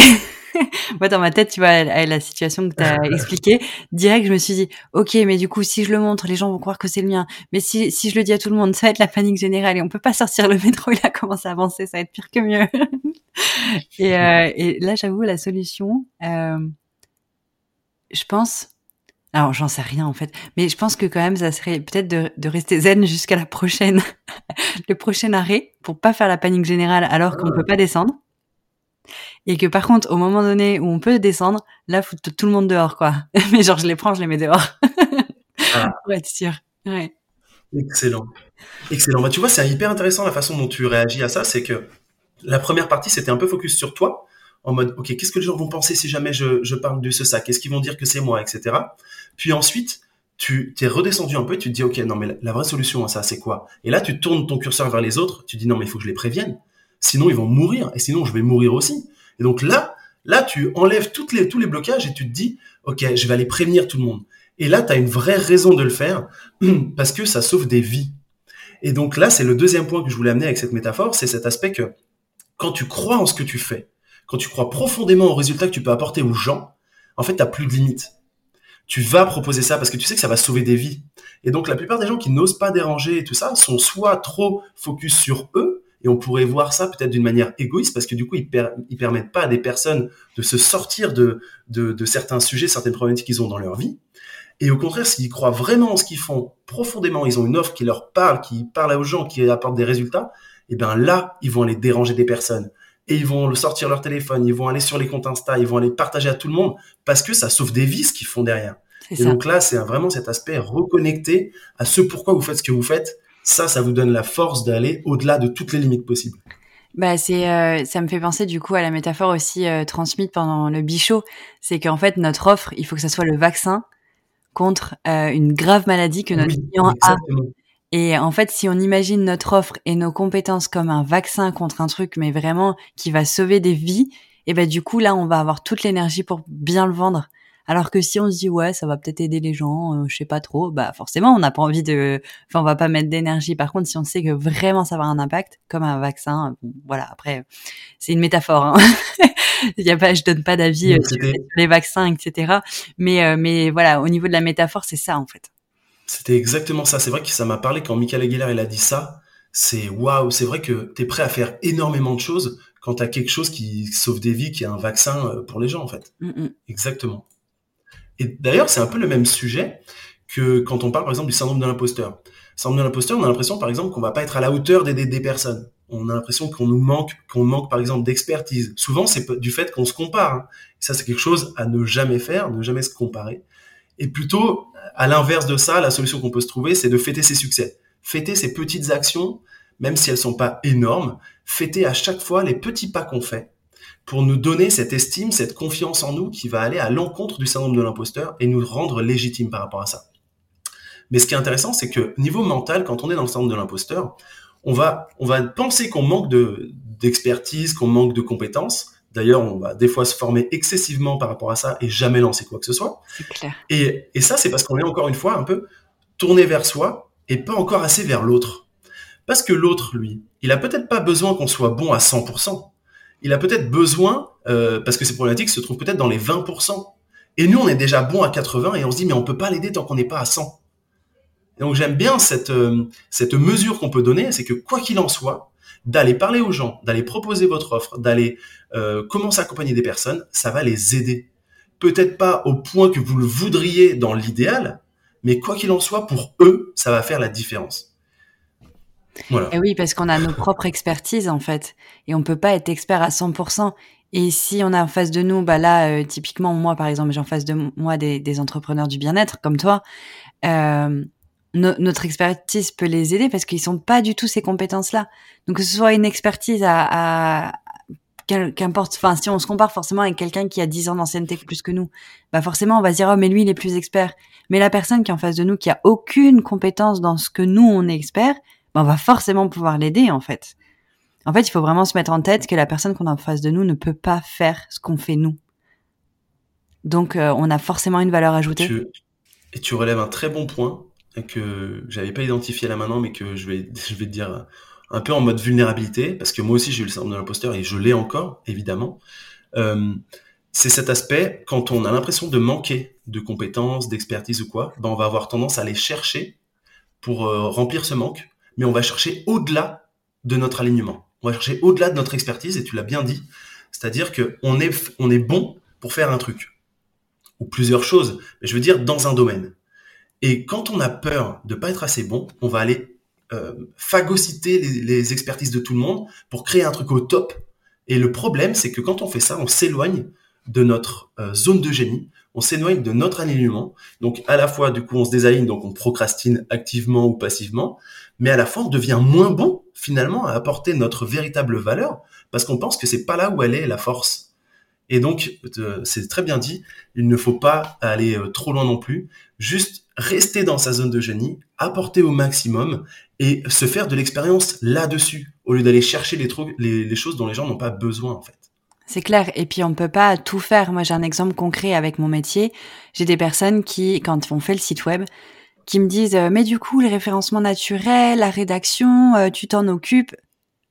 *laughs* Moi, dans ma tête, tu vois, la situation que tu as *laughs* expliquée, direct, je me suis dit, OK, mais du coup, si je le montre, les gens vont croire que c'est le mien. Mais si, si je le dis à tout le monde, ça va être la panique générale et on peut pas sortir le *laughs* métro, il a commencé à avancer, ça va être pire que mieux. et, euh, et, là, j'avoue, la solution, euh, je pense, alors j'en sais rien en fait, mais je pense que quand même ça serait peut-être de, de, rester zen jusqu'à la prochaine, le prochain arrêt pour pas faire la panique générale alors qu'on peut pas descendre. Et que par contre, au moment donné où on peut descendre, là, faut tout le monde dehors, quoi. *laughs* Mais genre, je les prends, je les mets dehors. ah. *laughs* Pour être sûr. Ouais. Excellent. Excellent. Bah, tu vois, c'est hyper intéressant la façon dont tu réagis à ça. C'est que la première partie, c'était un peu focus sur toi, en mode, OK, qu'est-ce que les gens vont penser si jamais je, je parle de ce sac? Qu'est-ce qu'ils vont dire que c'est moi, etc. Puis ensuite, tu t'es redescendu un peu et tu te dis, OK, non, mais la, vraie solution à ça, c'est quoi? Et là, tu tournes ton curseur vers les autres, tu dis, non, mais il faut que je les prévienne. Sinon, ils vont mourir. Et sinon, je vais mourir aussi. Et donc là, là, tu enlèves les, tous les blocages et tu te dis, OK, je vais aller prévenir tout le monde. Et là, tu as une vraie raison de le faire *clears throat* parce que ça sauve des vies. Et donc là, c'est le deuxième point que je voulais amener avec cette métaphore, c'est cet aspect que quand tu crois en ce que tu fais, quand tu crois profondément au résultat que tu peux apporter aux gens, en fait, tu n'as plus de limites. tu vas proposer ça parce que tu sais que ça va sauver des vies. Et donc la plupart des gens qui n'osent pas déranger et tout ça sont soit trop focus sur eux, et on pourrait voir ça peut-être d'une manière égoïste parce que du coup ils, ne permettent pas à des personnes de se sortir de, de, de certains sujets, certaines problématiques qu'ils ont dans leur vie. Et au contraire, s'ils croient vraiment en ce qu'ils font profondément, ils ont une offre qui leur parle, qui parle aux gens, qui apporte des résultats, et eh bien là, ils vont aller déranger des personnes. Et ils vont sortir leur téléphone, ils vont aller sur les comptes Insta, ils vont aller partager à tout le monde parce que ça sauve des vies ce qu'ils font derrière. Et donc là, c'est vraiment cet aspect reconnecté à ce pourquoi vous faites ce que vous faites. Ça, ça vous donne la force d'aller au-delà de toutes les limites possibles. Bah c'est euh, ça me fait penser du coup à la métaphore aussi euh, transmise pendant le bichot, c'est qu'en fait notre offre, il faut que ça soit le vaccin contre euh, une grave maladie que notre client a. Et en fait, si on imagine notre offre et nos compétences comme un vaccin contre un truc, mais vraiment qui va sauver des vies, et ben du coup là, on va avoir toute l'énergie pour bien le vendre. Alors que si on se dit ouais, ça va peut-être aider les gens, euh, je sais pas trop, bah forcément on n'a pas envie de, enfin on va pas mettre d'énergie. Par contre, si on sait que vraiment ça va avoir un impact, comme un vaccin, voilà. Après, c'est une métaphore. Hein. *laughs* Il y a pas, je donne pas d'avis euh, sur les vaccins, etc. Mais euh, mais voilà, au niveau de la métaphore, c'est ça en fait. C'était exactement ça. C'est vrai que ça m'a parlé quand Michael Aguilar il a dit ça. C'est waouh, c'est vrai que tu es prêt à faire énormément de choses quand tu as quelque chose qui sauve des vies, qui est un vaccin pour les gens en fait. Mm, mm. Exactement. Et d'ailleurs, c'est un peu le même sujet que quand on parle par exemple du syndrome de l'imposteur. Syndrome de l'imposteur, on a l'impression par exemple qu'on va pas être à la hauteur d'aider des personnes. On a l'impression qu'on nous manque, qu'on manque par exemple d'expertise. Souvent, c'est du fait qu'on se compare. Hein. Ça, c'est quelque chose à ne jamais faire, ne jamais se comparer. Et plutôt, à l'inverse de ça, la solution qu'on peut se trouver, c'est de fêter ses succès. Fêter ses petites actions, même si elles sont pas énormes. Fêter à chaque fois les petits pas qu'on fait pour nous donner cette estime, cette confiance en nous qui va aller à l'encontre du syndrome de l'imposteur et nous rendre légitimes par rapport à ça. Mais ce qui est intéressant, c'est que niveau mental, quand on est dans le syndrome de l'imposteur, on va, on va penser qu'on manque de, d'expertise, qu'on manque de compétences. D'ailleurs, on va des fois se former excessivement par rapport à ça et jamais lancer quoi que ce soit. C'est clair. Et, et ça, c'est parce qu'on est encore une fois un peu tourné vers soi et pas encore assez vers l'autre. Parce que l'autre, lui, il a peut-être pas besoin qu'on soit bon à 100% il a peut-être besoin, euh, parce que ces problématiques se trouvent peut-être dans les 20%. Et nous, on est déjà bon à 80 et on se dit, mais on peut pas l'aider tant qu'on n'est pas à 100. Et donc j'aime bien cette, euh, cette mesure qu'on peut donner, c'est que quoi qu'il en soit, d'aller parler aux gens, d'aller proposer votre offre, d'aller euh, commencer à accompagner des personnes, ça va les aider. Peut-être pas au point que vous le voudriez dans l'idéal, mais quoi qu'il en soit, pour eux, ça va faire la différence. Et oui, parce qu'on a nos propres expertises en fait, et on peut pas être expert à 100%. Et si on a en face de nous, bah là, euh, typiquement moi par exemple, j'ai en face de moi des, entrepreneurs du bien-être comme toi, euh, notre expertise peut les aider parce qu'ils sont pas du tout ces compétences-là. Donc que ce soit une expertise à, qu'importe, enfin si on se compare forcément avec quelqu'un qui a 10 ans d'ancienneté plus que nous, bah forcément on va se dire oh mais lui il est plus expert. Mais la personne qui est en face de nous qui a aucune compétence dans ce que nous on est expert, on va forcément pouvoir l'aider en fait. En fait, il faut vraiment se mettre en tête que la personne qu'on a en face de nous ne peut pas faire ce qu'on fait nous. Donc, euh, on a forcément une valeur ajoutée. et tu relèves un très bon point que j'avais pas identifié là maintenant, mais que je vais, *laughs* te dire un peu en mode vulnérabilité, parce que moi aussi j'ai eu le syndrome de l'imposteur et je l'ai encore, évidemment. Euh, c'est cet aspect, quand on a l'impression de manquer de compétences, d'expertise ou quoi, ben on va avoir tendance à aller chercher pour euh, remplir ce manque mais on va chercher au-delà de notre alignement. On va chercher au-delà de notre expertise, et tu l'as bien dit, c'est-à-dire qu'on est, on est bon pour faire un truc, ou plusieurs choses, mais je veux dire dans un domaine. Et quand on a peur de pas être assez bon, on va aller euh, phagocyter les, expertises de tout le monde pour créer un truc au top. Et le problème, c'est que quand on fait ça, on s'éloigne de notre euh, zone de génie, on s'éloigne de notre alignement. Donc à la fois, du coup, on se désaligne, donc on procrastine activement ou passivement, mais à la fois on devient moins bon finalement à apporter notre véritable valeur parce qu'on pense que c'est pas là où elle est la force. Et donc euh, c'est très bien dit, il ne faut pas aller euh, trop loin non plus, juste rester dans sa zone de génie, apporter au maximum et se faire de l'expérience là-dessus au lieu d'aller chercher les, les, choses dont les gens n'ont pas besoin en fait. C'est clair. Et puis on peut pas tout faire. Moi, j'ai un exemple concret avec mon métier. J'ai des personnes qui, quand on fait le site web, qui me disent euh, mais du coup le référencement naturel, la rédaction, euh, tu t'en occupes.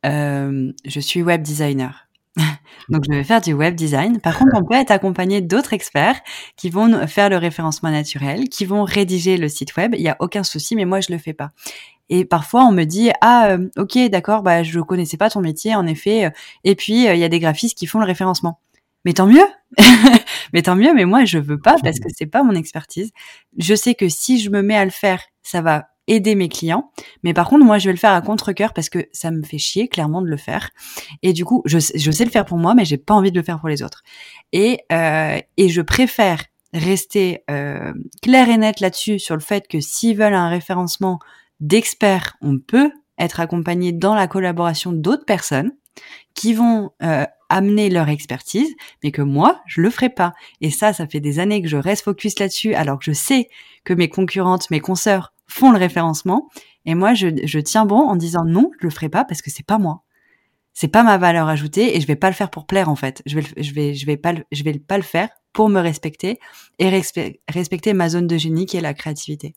Euh, je suis web designer. *laughs* Donc, je vais faire du web design. Par contre, on peut être accompagné d'autres experts qui vont faire le référencement naturel, qui vont rédiger le site web. Il n'y a aucun souci, mais moi, je le fais pas. Et parfois, on me dit ah euh, ok d'accord bah je connaissais pas ton métier en effet. Et puis il y a des graphistes qui font le référencement. Mais tant mieux, *laughs* mais tant mieux. Mais moi je veux pas parce que c'est pas mon expertise. Je sais que si je me mets à le faire, ça va aider mes clients. Mais par contre, moi, je vais le faire à contre-cœur parce que ça me fait chier clairement de le faire. Et du coup, je, je sais le faire pour moi, mais j'ai pas envie de le faire pour les autres. Et, euh, et je préfère rester euh, clair et net là-dessus sur le fait que s'ils veulent un référencement d'experts, on peut être accompagné dans la collaboration d'autres personnes qui vont euh, amener leur expertise, mais que moi, je le ferai pas. Et ça, ça fait des années que je reste focus là-dessus, alors que je sais que mes concurrentes, mes consoeurs font le référencement. Et moi, je, tiens bon en disant non, je le ferai pas parce que c'est pas moi. C'est pas ma valeur ajoutée et je vais pas le faire pour plaire en fait. Je vais, je vais, je vais pas, je vais pas le faire pour me respecter et respecter ma zone de génie qui est la créativité.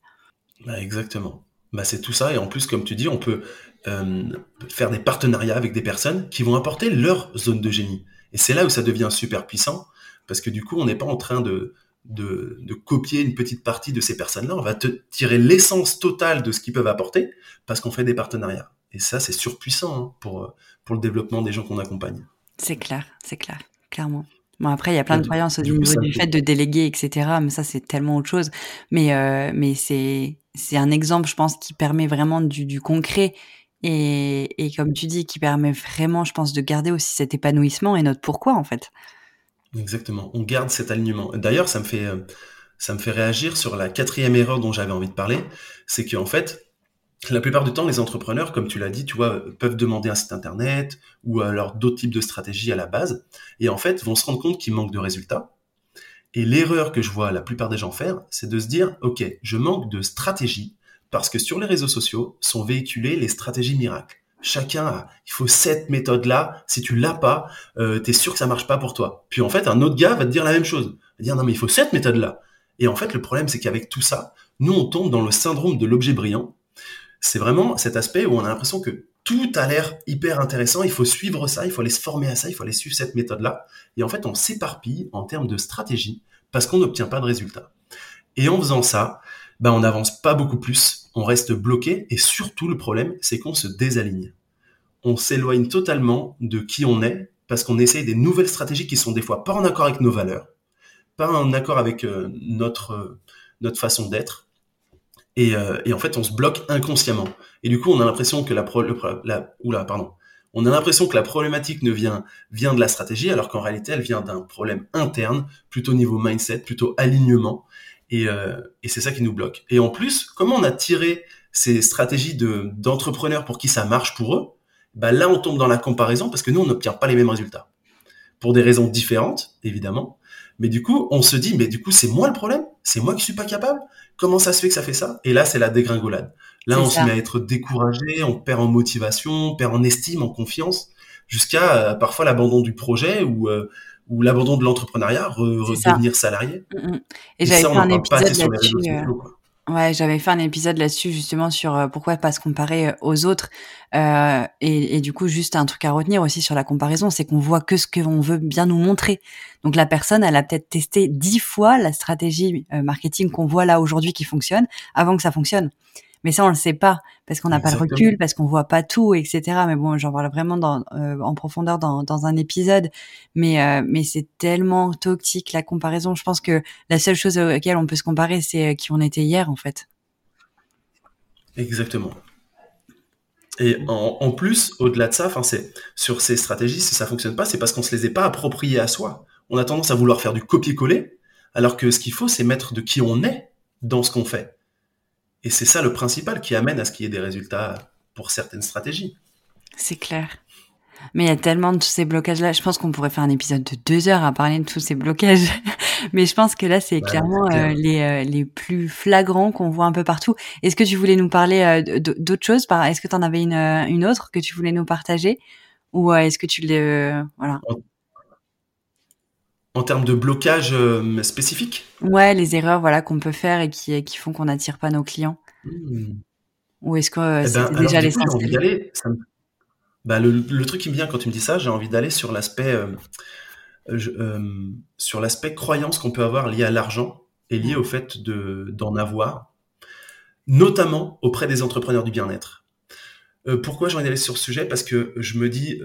Bah exactement. Bah c'est tout ça et en plus comme tu dis, on peut euh, faire des partenariats avec des personnes qui vont apporter leur zone de génie. Et c'est là où ça devient super puissant parce que du coup, on n'est pas en train de de, copier une petite partie de ces personnes-là. On va te tirer l'essence totale de ce qu'ils peuvent apporter parce qu'on fait des partenariats. Et ça, c'est surpuissant hein, pour, pour le développement des gens qu'on accompagne. C'est clair, c'est clair, clairement. Bon, après, il y a plein de croyances au niveau du fait de déléguer, etc. Mais ça, c'est tellement autre chose. Mais, euh, mais c'est, c'est un exemple, je pense, qui permet vraiment du, du concret. Et, comme tu dis, qui permet vraiment, je pense, de garder aussi cet épanouissement et notre pourquoi, en fait. Exactement. On garde cet alignement. D'ailleurs, ça me fait, euh, ça me fait réagir sur la quatrième erreur dont j'avais envie de parler. C'est qu'en fait, la plupart du temps, les entrepreneurs, comme tu l'as dit, tu vois, peuvent demander un site internet ou alors d'autres types de stratégies à la base. Et en fait, vont se rendre compte qu'ils manquent de résultats. Et l'erreur que je vois la plupart des gens faire, c'est de se dire, OK, je manque de stratégie parce que sur les réseaux sociaux sont véhiculées les stratégies miracles. Chacun a, il faut cette méthode-là. Si tu l'as pas, euh, tu es sûr que ça marche pas pour toi. Puis en fait, un autre gars va te dire la même chose. Il va dire non mais il faut cette méthode-là. Et en fait, le problème c'est qu'avec tout ça, nous on tombe dans le syndrome de l'objet brillant. C'est vraiment cet aspect où on a l'impression que tout a l'air hyper intéressant, il faut suivre ça, il faut aller se former à ça, il faut aller suivre cette méthode-là. Et en fait, on s'éparpille en termes de stratégie parce qu'on n'obtient pas de résultats. Et en faisant ça, ben on n'avance pas beaucoup plus, on reste bloqué et surtout le problème, c'est qu'on se désaligne. On s'éloigne totalement de qui on est parce qu'on essaye des nouvelles stratégies qui sont des fois pas en accord avec nos valeurs, pas en accord avec euh, notre euh, notre façon d'être. Et, euh, et, en fait, on se bloque inconsciemment. Et du coup, on a l'impression que la, pro, oula, pardon, on a l'impression que la problématique ne vient vient de la stratégie, alors qu'en réalité, elle vient d'un problème interne, plutôt niveau mindset, plutôt alignement. Et, euh, et c'est ça qui nous bloque. Et en plus, comment on a tiré ces stratégies de d'entrepreneurs pour qui ça marche pour eux? Bah Là, on tombe dans la comparaison parce que nous, on n'obtient pas les mêmes résultats. Pour des raisons différentes, évidemment. Mais du coup, on se dit, mais du coup, c'est moi le problème? C'est moi qui suis pas capable? Comment ça se fait que ça fait ça? Et là, c'est la dégringolade. Là, on se met à être découragé, on perd en motivation, on perd en estime, en confiance, jusqu'à euh, parfois l'abandon du projet ou euh, ou l'abandon de l'entrepreneuriat, redevenir salarié. Mm, mm. Et, j'avais fait un épisode là-dessus. Euh, ouais, j'avais fait un épisode là-dessus justement sur euh, pourquoi pas se comparer euh, aux autres. Euh, et, et, du coup, juste un truc à retenir aussi sur la comparaison, c'est qu'on voit que ce qu'on veut bien nous montrer. Donc la personne, elle a peut-être testé dix fois la stratégie marketing qu'on voit là aujourd'hui qui fonctionne avant que ça fonctionne. Mais ça, on le sait pas parce qu'on n'a pas le recul, parce qu'on voit pas tout, etc. Mais bon, j'en parle vraiment dans, euh, en profondeur dans, dans, un épisode. Mais euh, mais c'est tellement toxique la comparaison. Je pense que la seule chose auquel on peut se comparer, c'est euh, qui on était hier, en fait. Exactement. Et en, en plus, au-delà de ça, enfin, c'est sur ces stratégies, si ça fonctionne pas, c'est parce qu'on se les est pas appropriées à soi. On a tendance à vouloir faire du copier-coller, alors que ce qu'il faut, c'est mettre de qui on est dans ce qu'on fait. Et c'est ça le principal qui amène à ce qu'il y ait des résultats pour certaines stratégies. C'est clair. Mais il y a tellement de tous ces blocages-là. Je pense qu'on pourrait faire un épisode de deux heures à parler de tous ces blocages. *laughs* Mais je pense que là, c'est clairement euh, les, euh, les plus flagrants qu'on voit un peu partout. Est-ce que tu voulais nous parler euh, d'autres choses? Est-ce que tu en avais une, une autre que tu voulais nous partager? Ou est-ce que tu le... voilà. En termes de blocage euh, spécifique? Ouais, les erreurs voilà qu'on peut faire et qui, qui font qu'on n'attire pas nos clients. Hmm. Ou est-ce que euh, eh ben, c'est déjà l'essentiel bah, le, truc qui me vient quand tu me dis ça, j'ai envie d'aller sur l'aspect euh, euh, sur l'aspect croyance qu'on peut avoir lié à l'argent et lié au fait de d'en avoir, notamment auprès des entrepreneurs du bien-être. Pourquoi j'ai envie d'aller sur ce sujet? Parce que je me dis,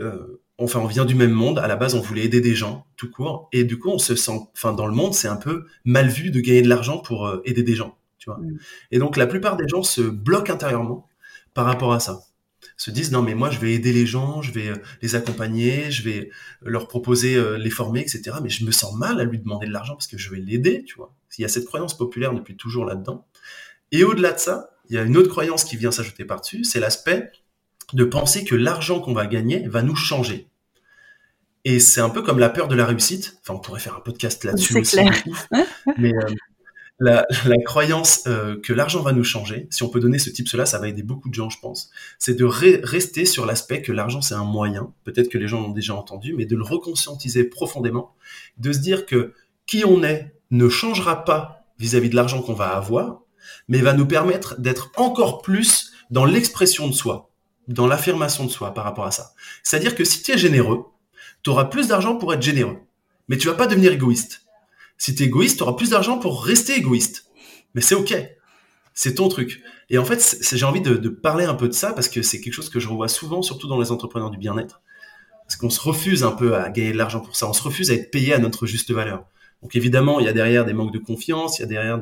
enfin, on vient du même monde. À la base, on voulait aider des gens, tout court, et du coup, on se sent, enfin, dans le monde, c'est un peu mal vu de gagner de l'argent pour aider des gens, tu vois. Mm. Et donc, la plupart des gens se bloquent intérieurement par rapport à ça se disent non mais moi je vais aider les gens, je vais euh, les accompagner, je vais leur proposer euh, les former, etc. Mais je me sens mal à lui demander de l'argent parce que je vais l'aider, tu vois. Il y a cette croyance populaire depuis toujours là-dedans. Et au-delà de ça, il y a une autre croyance qui vient s'ajouter par-dessus, c'est l'aspect de penser que l'argent qu'on va gagner va nous changer. Et c'est un peu comme la peur de la réussite. Enfin, on pourrait faire un podcast là-dessus aussi. Clair. *laughs* Mais euh, la, croyance euh, que l'argent va nous changer, si on peut donner ce type cela, ça va aider beaucoup de gens, je pense. C'est de rester sur l'aspect que l'argent c'est un moyen. Peut-être que les gens l'ont déjà entendu, mais de le reconscientiser profondément, de se dire que qui on est ne changera pas vis-à-vis de l'argent qu'on va avoir, mais va nous permettre d'être encore plus dans l'expression de soi, dans l'affirmation de soi par rapport à ça. C'est-à-dire que si tu es généreux, tu auras plus d'argent pour être généreux, mais tu vas pas devenir égoïste. Si tu es égoïste, tu auras plus d'argent pour rester égoïste. Mais c'est OK. C'est ton truc. Et en fait, j'ai envie de, parler un peu de ça parce que c'est quelque chose que je revois souvent, surtout dans les entrepreneurs du bien-être. Parce qu'on se refuse un peu à gagner de l'argent pour ça. On se refuse à être payé à notre juste valeur. Donc évidemment, il y a derrière des manques de confiance, il y a derrière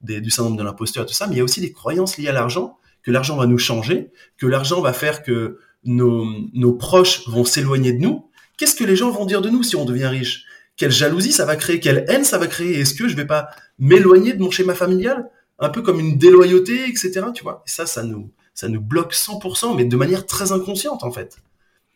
du syndrome de l'imposteur, tout ça, mais il y a aussi des croyances liées à l'argent, que l'argent va nous changer, que l'argent va faire que nos proches vont s'éloigner de nous. Qu'est-ce que les gens vont dire de nous si on devient riche? Quelle jalousie ça va créer, quelle haine ça va créer? Est-ce que je vais pas m'éloigner de mon schéma familial, un peu comme une déloyauté, etc. Tu vois? Ça, ça nous, ça nous bloque 100%, mais de manière très inconsciente en fait.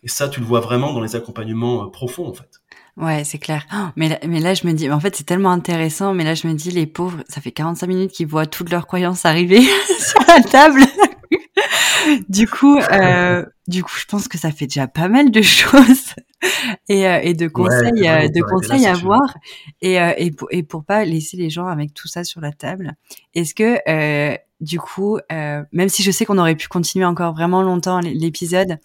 Et ça, tu le vois vraiment dans les accompagnements euh, profonds en fait. Ouais, c'est clair. Oh, mais, mais là, je me dis, en fait, c'est tellement intéressant, mais là, je me dis, les pauvres, ça fait 45 minutes qu'ils voient toutes leurs croyances arriver *laughs* sur la table. *laughs* du coup, euh, du coup, je pense que ça fait déjà pas mal de choses. *laughs* Et, euh, et de conseils, euh, de conseils à voir. Et, euh, et, pour, et pour pas laisser les gens avec tout ça sur la table. Est-ce que du coup, même si je sais qu'on aurait pu continuer encore vraiment longtemps l'épisode,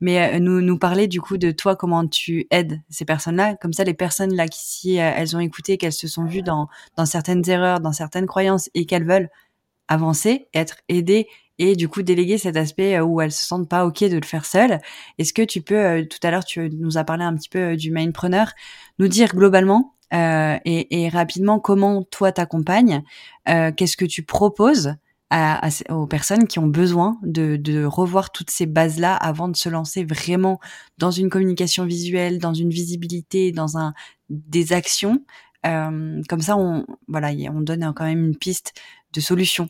mais nous nous parler du coup de toi, comment tu aides ces personnes-là, comme ça les personnes là qui si elles ont écouté, qu'elles se sont vues dans dans certaines erreurs, dans certaines croyances et qu'elles veulent avancer, être aidées et du coup déléguer cet aspect euh, où elles se sentent pas ok de le faire seule. Est-ce que tu peux, euh, tout à l'heure tu nous as parlé un petit peu euh, du mindpreneur, nous dire globalement euh, et, et, rapidement comment toi t'accompagnes, euh, qu'est-ce que tu proposes à, à, aux personnes qui ont besoin de, de revoir toutes ces bases-là avant de se lancer vraiment dans une communication visuelle, dans une visibilité, dans un des actions? Euh, comme ça, on voilà, on donne quand même une piste de solution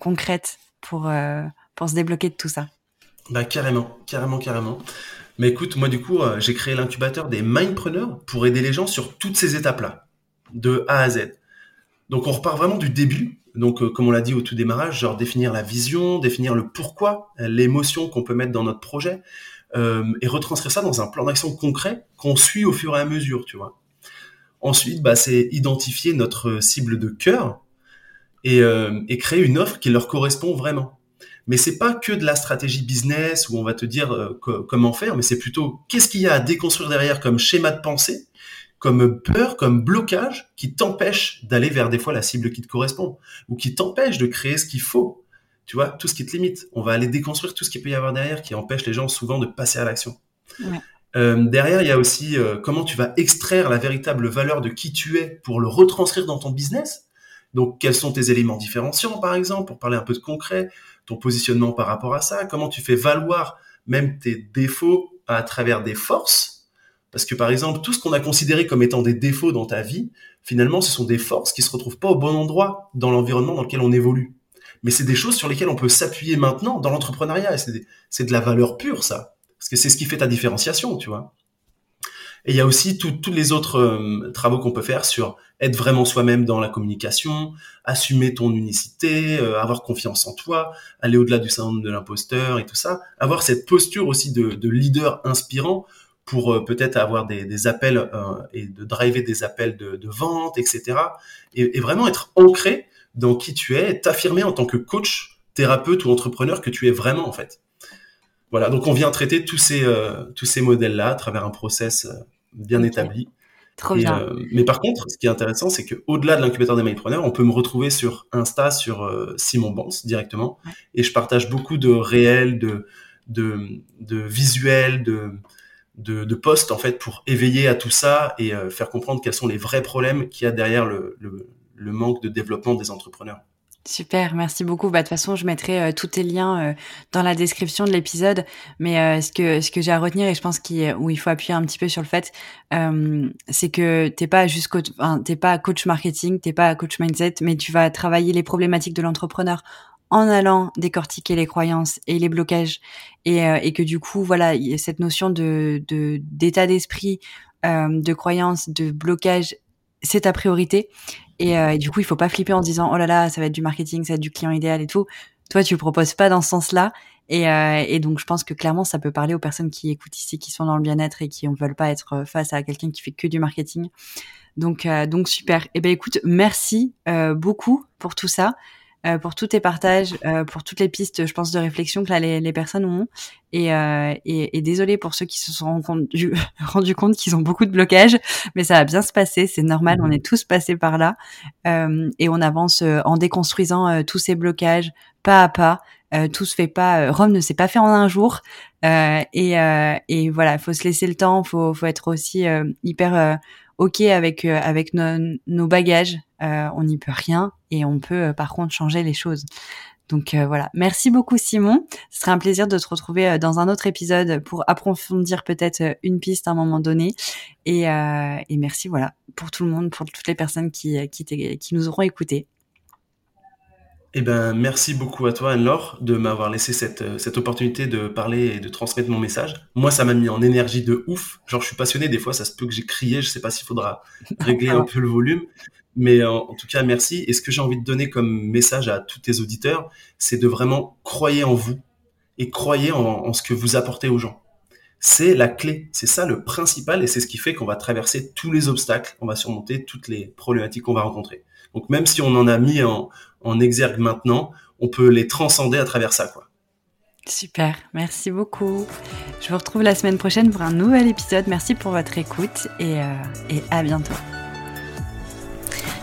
concrète pour, euh, pour se débloquer de tout ça Bah carrément, carrément, carrément. Mais écoute, moi du coup, euh, j'ai créé l'incubateur des mindpreneurs pour aider les gens sur toutes ces étapes-là, de A à Z. Donc on repart vraiment du début. Donc euh, comme on l'a dit au tout démarrage, genre définir la vision, définir le pourquoi, l'émotion qu'on peut mettre dans notre projet, et retranscrire ça dans un plan d'action concret qu'on suit au fur et à mesure, tu vois. Ensuite, bah, c'est identifier notre cible de cœur, euh, et, créer une offre qui leur correspond vraiment. Mais c'est pas que de la stratégie business où on va te dire euh, comment faire, mais c'est plutôt qu'est-ce qu'il y a à déconstruire derrière comme schéma de pensée, comme peur, comme blocage qui t'empêche d'aller vers des fois la cible qui te correspond ou qui t'empêche de créer ce qu'il faut. Tu vois, tout ce qui te limite. On va aller déconstruire tout ce qu'il peut y avoir derrière qui empêche les gens souvent de passer à l'action. Euh, derrière, il y a aussi comment tu vas extraire la véritable valeur de qui tu es pour le retranscrire dans ton business donc, quels sont tes éléments différenciants, par exemple, pour parler un peu de concret, ton positionnement par rapport à ça, comment tu fais valoir même tes défauts à travers des forces? Parce que, par exemple, tout ce qu'on a considéré comme étant des défauts dans ta vie, finalement, ce sont des forces qui se retrouvent pas au bon endroit dans l'environnement dans lequel on évolue. Mais c'est des choses sur lesquelles on peut s'appuyer maintenant dans l'entrepreneuriat. C'est de la valeur pure, ça. Parce que c'est ce qui fait ta différenciation, tu vois. Et il y a aussi tous les autres euh, travaux qu'on peut faire sur être vraiment soi-même dans la communication, assumer ton unicité, euh, avoir confiance en toi, aller au-delà du syndrome de l'imposteur et tout ça, avoir cette posture aussi de, de leader inspirant pour euh, peut-être avoir des, des appels et de driver des appels de, de vente, etc. Et, et, vraiment être ancré dans qui tu es, t'affirmer en tant que coach, thérapeute ou entrepreneur que tu es vraiment en fait. voilà, donc on vient traiter tous ces, tous ces modèles-là à travers un process bien établi. Trop bien. Euh, mais par contre, ce qui est intéressant, c'est qu'au-delà de l'incubateur des mailpreneurs, on peut me retrouver sur Insta, sur euh, Simon Bans directement, et je partage beaucoup de réels, de, de, de visuels, de, de, de posts en fait pour éveiller à tout ça et euh, faire comprendre quels sont les vrais problèmes qu'il y a derrière le, le, le manque de développement des entrepreneurs. Super, merci beaucoup. Bah, de toute façon, je mettrai euh, tous tes liens euh, dans la description de l'épisode. Mais euh, ce que ce que j'ai à retenir et je pense qu'il où il faut appuyer un petit peu sur le fait, c'est que t'es pas juste coach, enfin, t'es pas coach marketing, t'es pas coach mindset, mais tu vas travailler les problématiques de l'entrepreneur en allant décortiquer les croyances et les blocages et, et que du coup, voilà, cette notion de d'état d'esprit, de croyance, de blocage c'est ta priorité. Euh, et, du coup, il faut pas flipper en disant oh là là, ça va être du marketing, ça va être du client idéal et tout. Toi, tu proposes pas dans ce sens-là. Et, euh, et, donc, je pense que clairement, ça peut parler aux personnes qui écoutent ici, qui sont dans le bien-être et qui ne veulent pas être face à quelqu'un qui fait que du marketing. Donc, euh, donc super. Eh ben, écoute, merci beaucoup pour tout ça. Euh, pour tous tes partages, euh, pour toutes les pistes, je pense, de réflexion que là, les, les personnes ont. Et, euh, et, et désolé pour ceux qui se sont rendus *laughs* rendu compte qu'ils ont beaucoup de blocages, mais ça va bien se passer, c'est normal, on est tous passés par là. et on avance en déconstruisant tous ces blocages, pas à pas. tout se fait pas. Rome ne s'est pas fait en un jour. et, et voilà, il faut se laisser le temps. Faut, faut être aussi hyper ok avec avec nos bagages. on n'y peut rien et on peut euh, par contre changer les choses. Donc euh, voilà, merci beaucoup Simon. Ce serait un plaisir de te retrouver euh, dans un autre épisode pour approfondir peut-être une piste à un moment donné. Et, et, merci voilà pour tout le monde, pour toutes les personnes qui, qui, qui nous auront écoutés. Eh ben, merci beaucoup à toi, Anne-Laure, de m'avoir laissé cette, cette opportunité de parler et de transmettre mon message. Moi, ça m'a mis en énergie de ouf. Genre, je suis passionné. Des fois, ça se peut que j'ai crié. Je sais pas s'il faudra *laughs* régler un peu le volume. Mais en, tout cas, merci. Et ce que j'ai envie de donner comme message à tous tes auditeurs, c'est de vraiment croyer en vous et croyer en, ce que vous apportez aux gens. C'est la clé, c'est ça le principal et c'est ce qui fait qu'on va traverser tous les obstacles, on va surmonter toutes les problématiques qu'on va rencontrer. Donc même si on en a mis en, en exergue maintenant, on peut les transcender à travers ça. Quoi. Super, merci beaucoup. Je vous retrouve la semaine prochaine pour un nouvel épisode. Merci pour votre écoute et, euh, et à bientôt.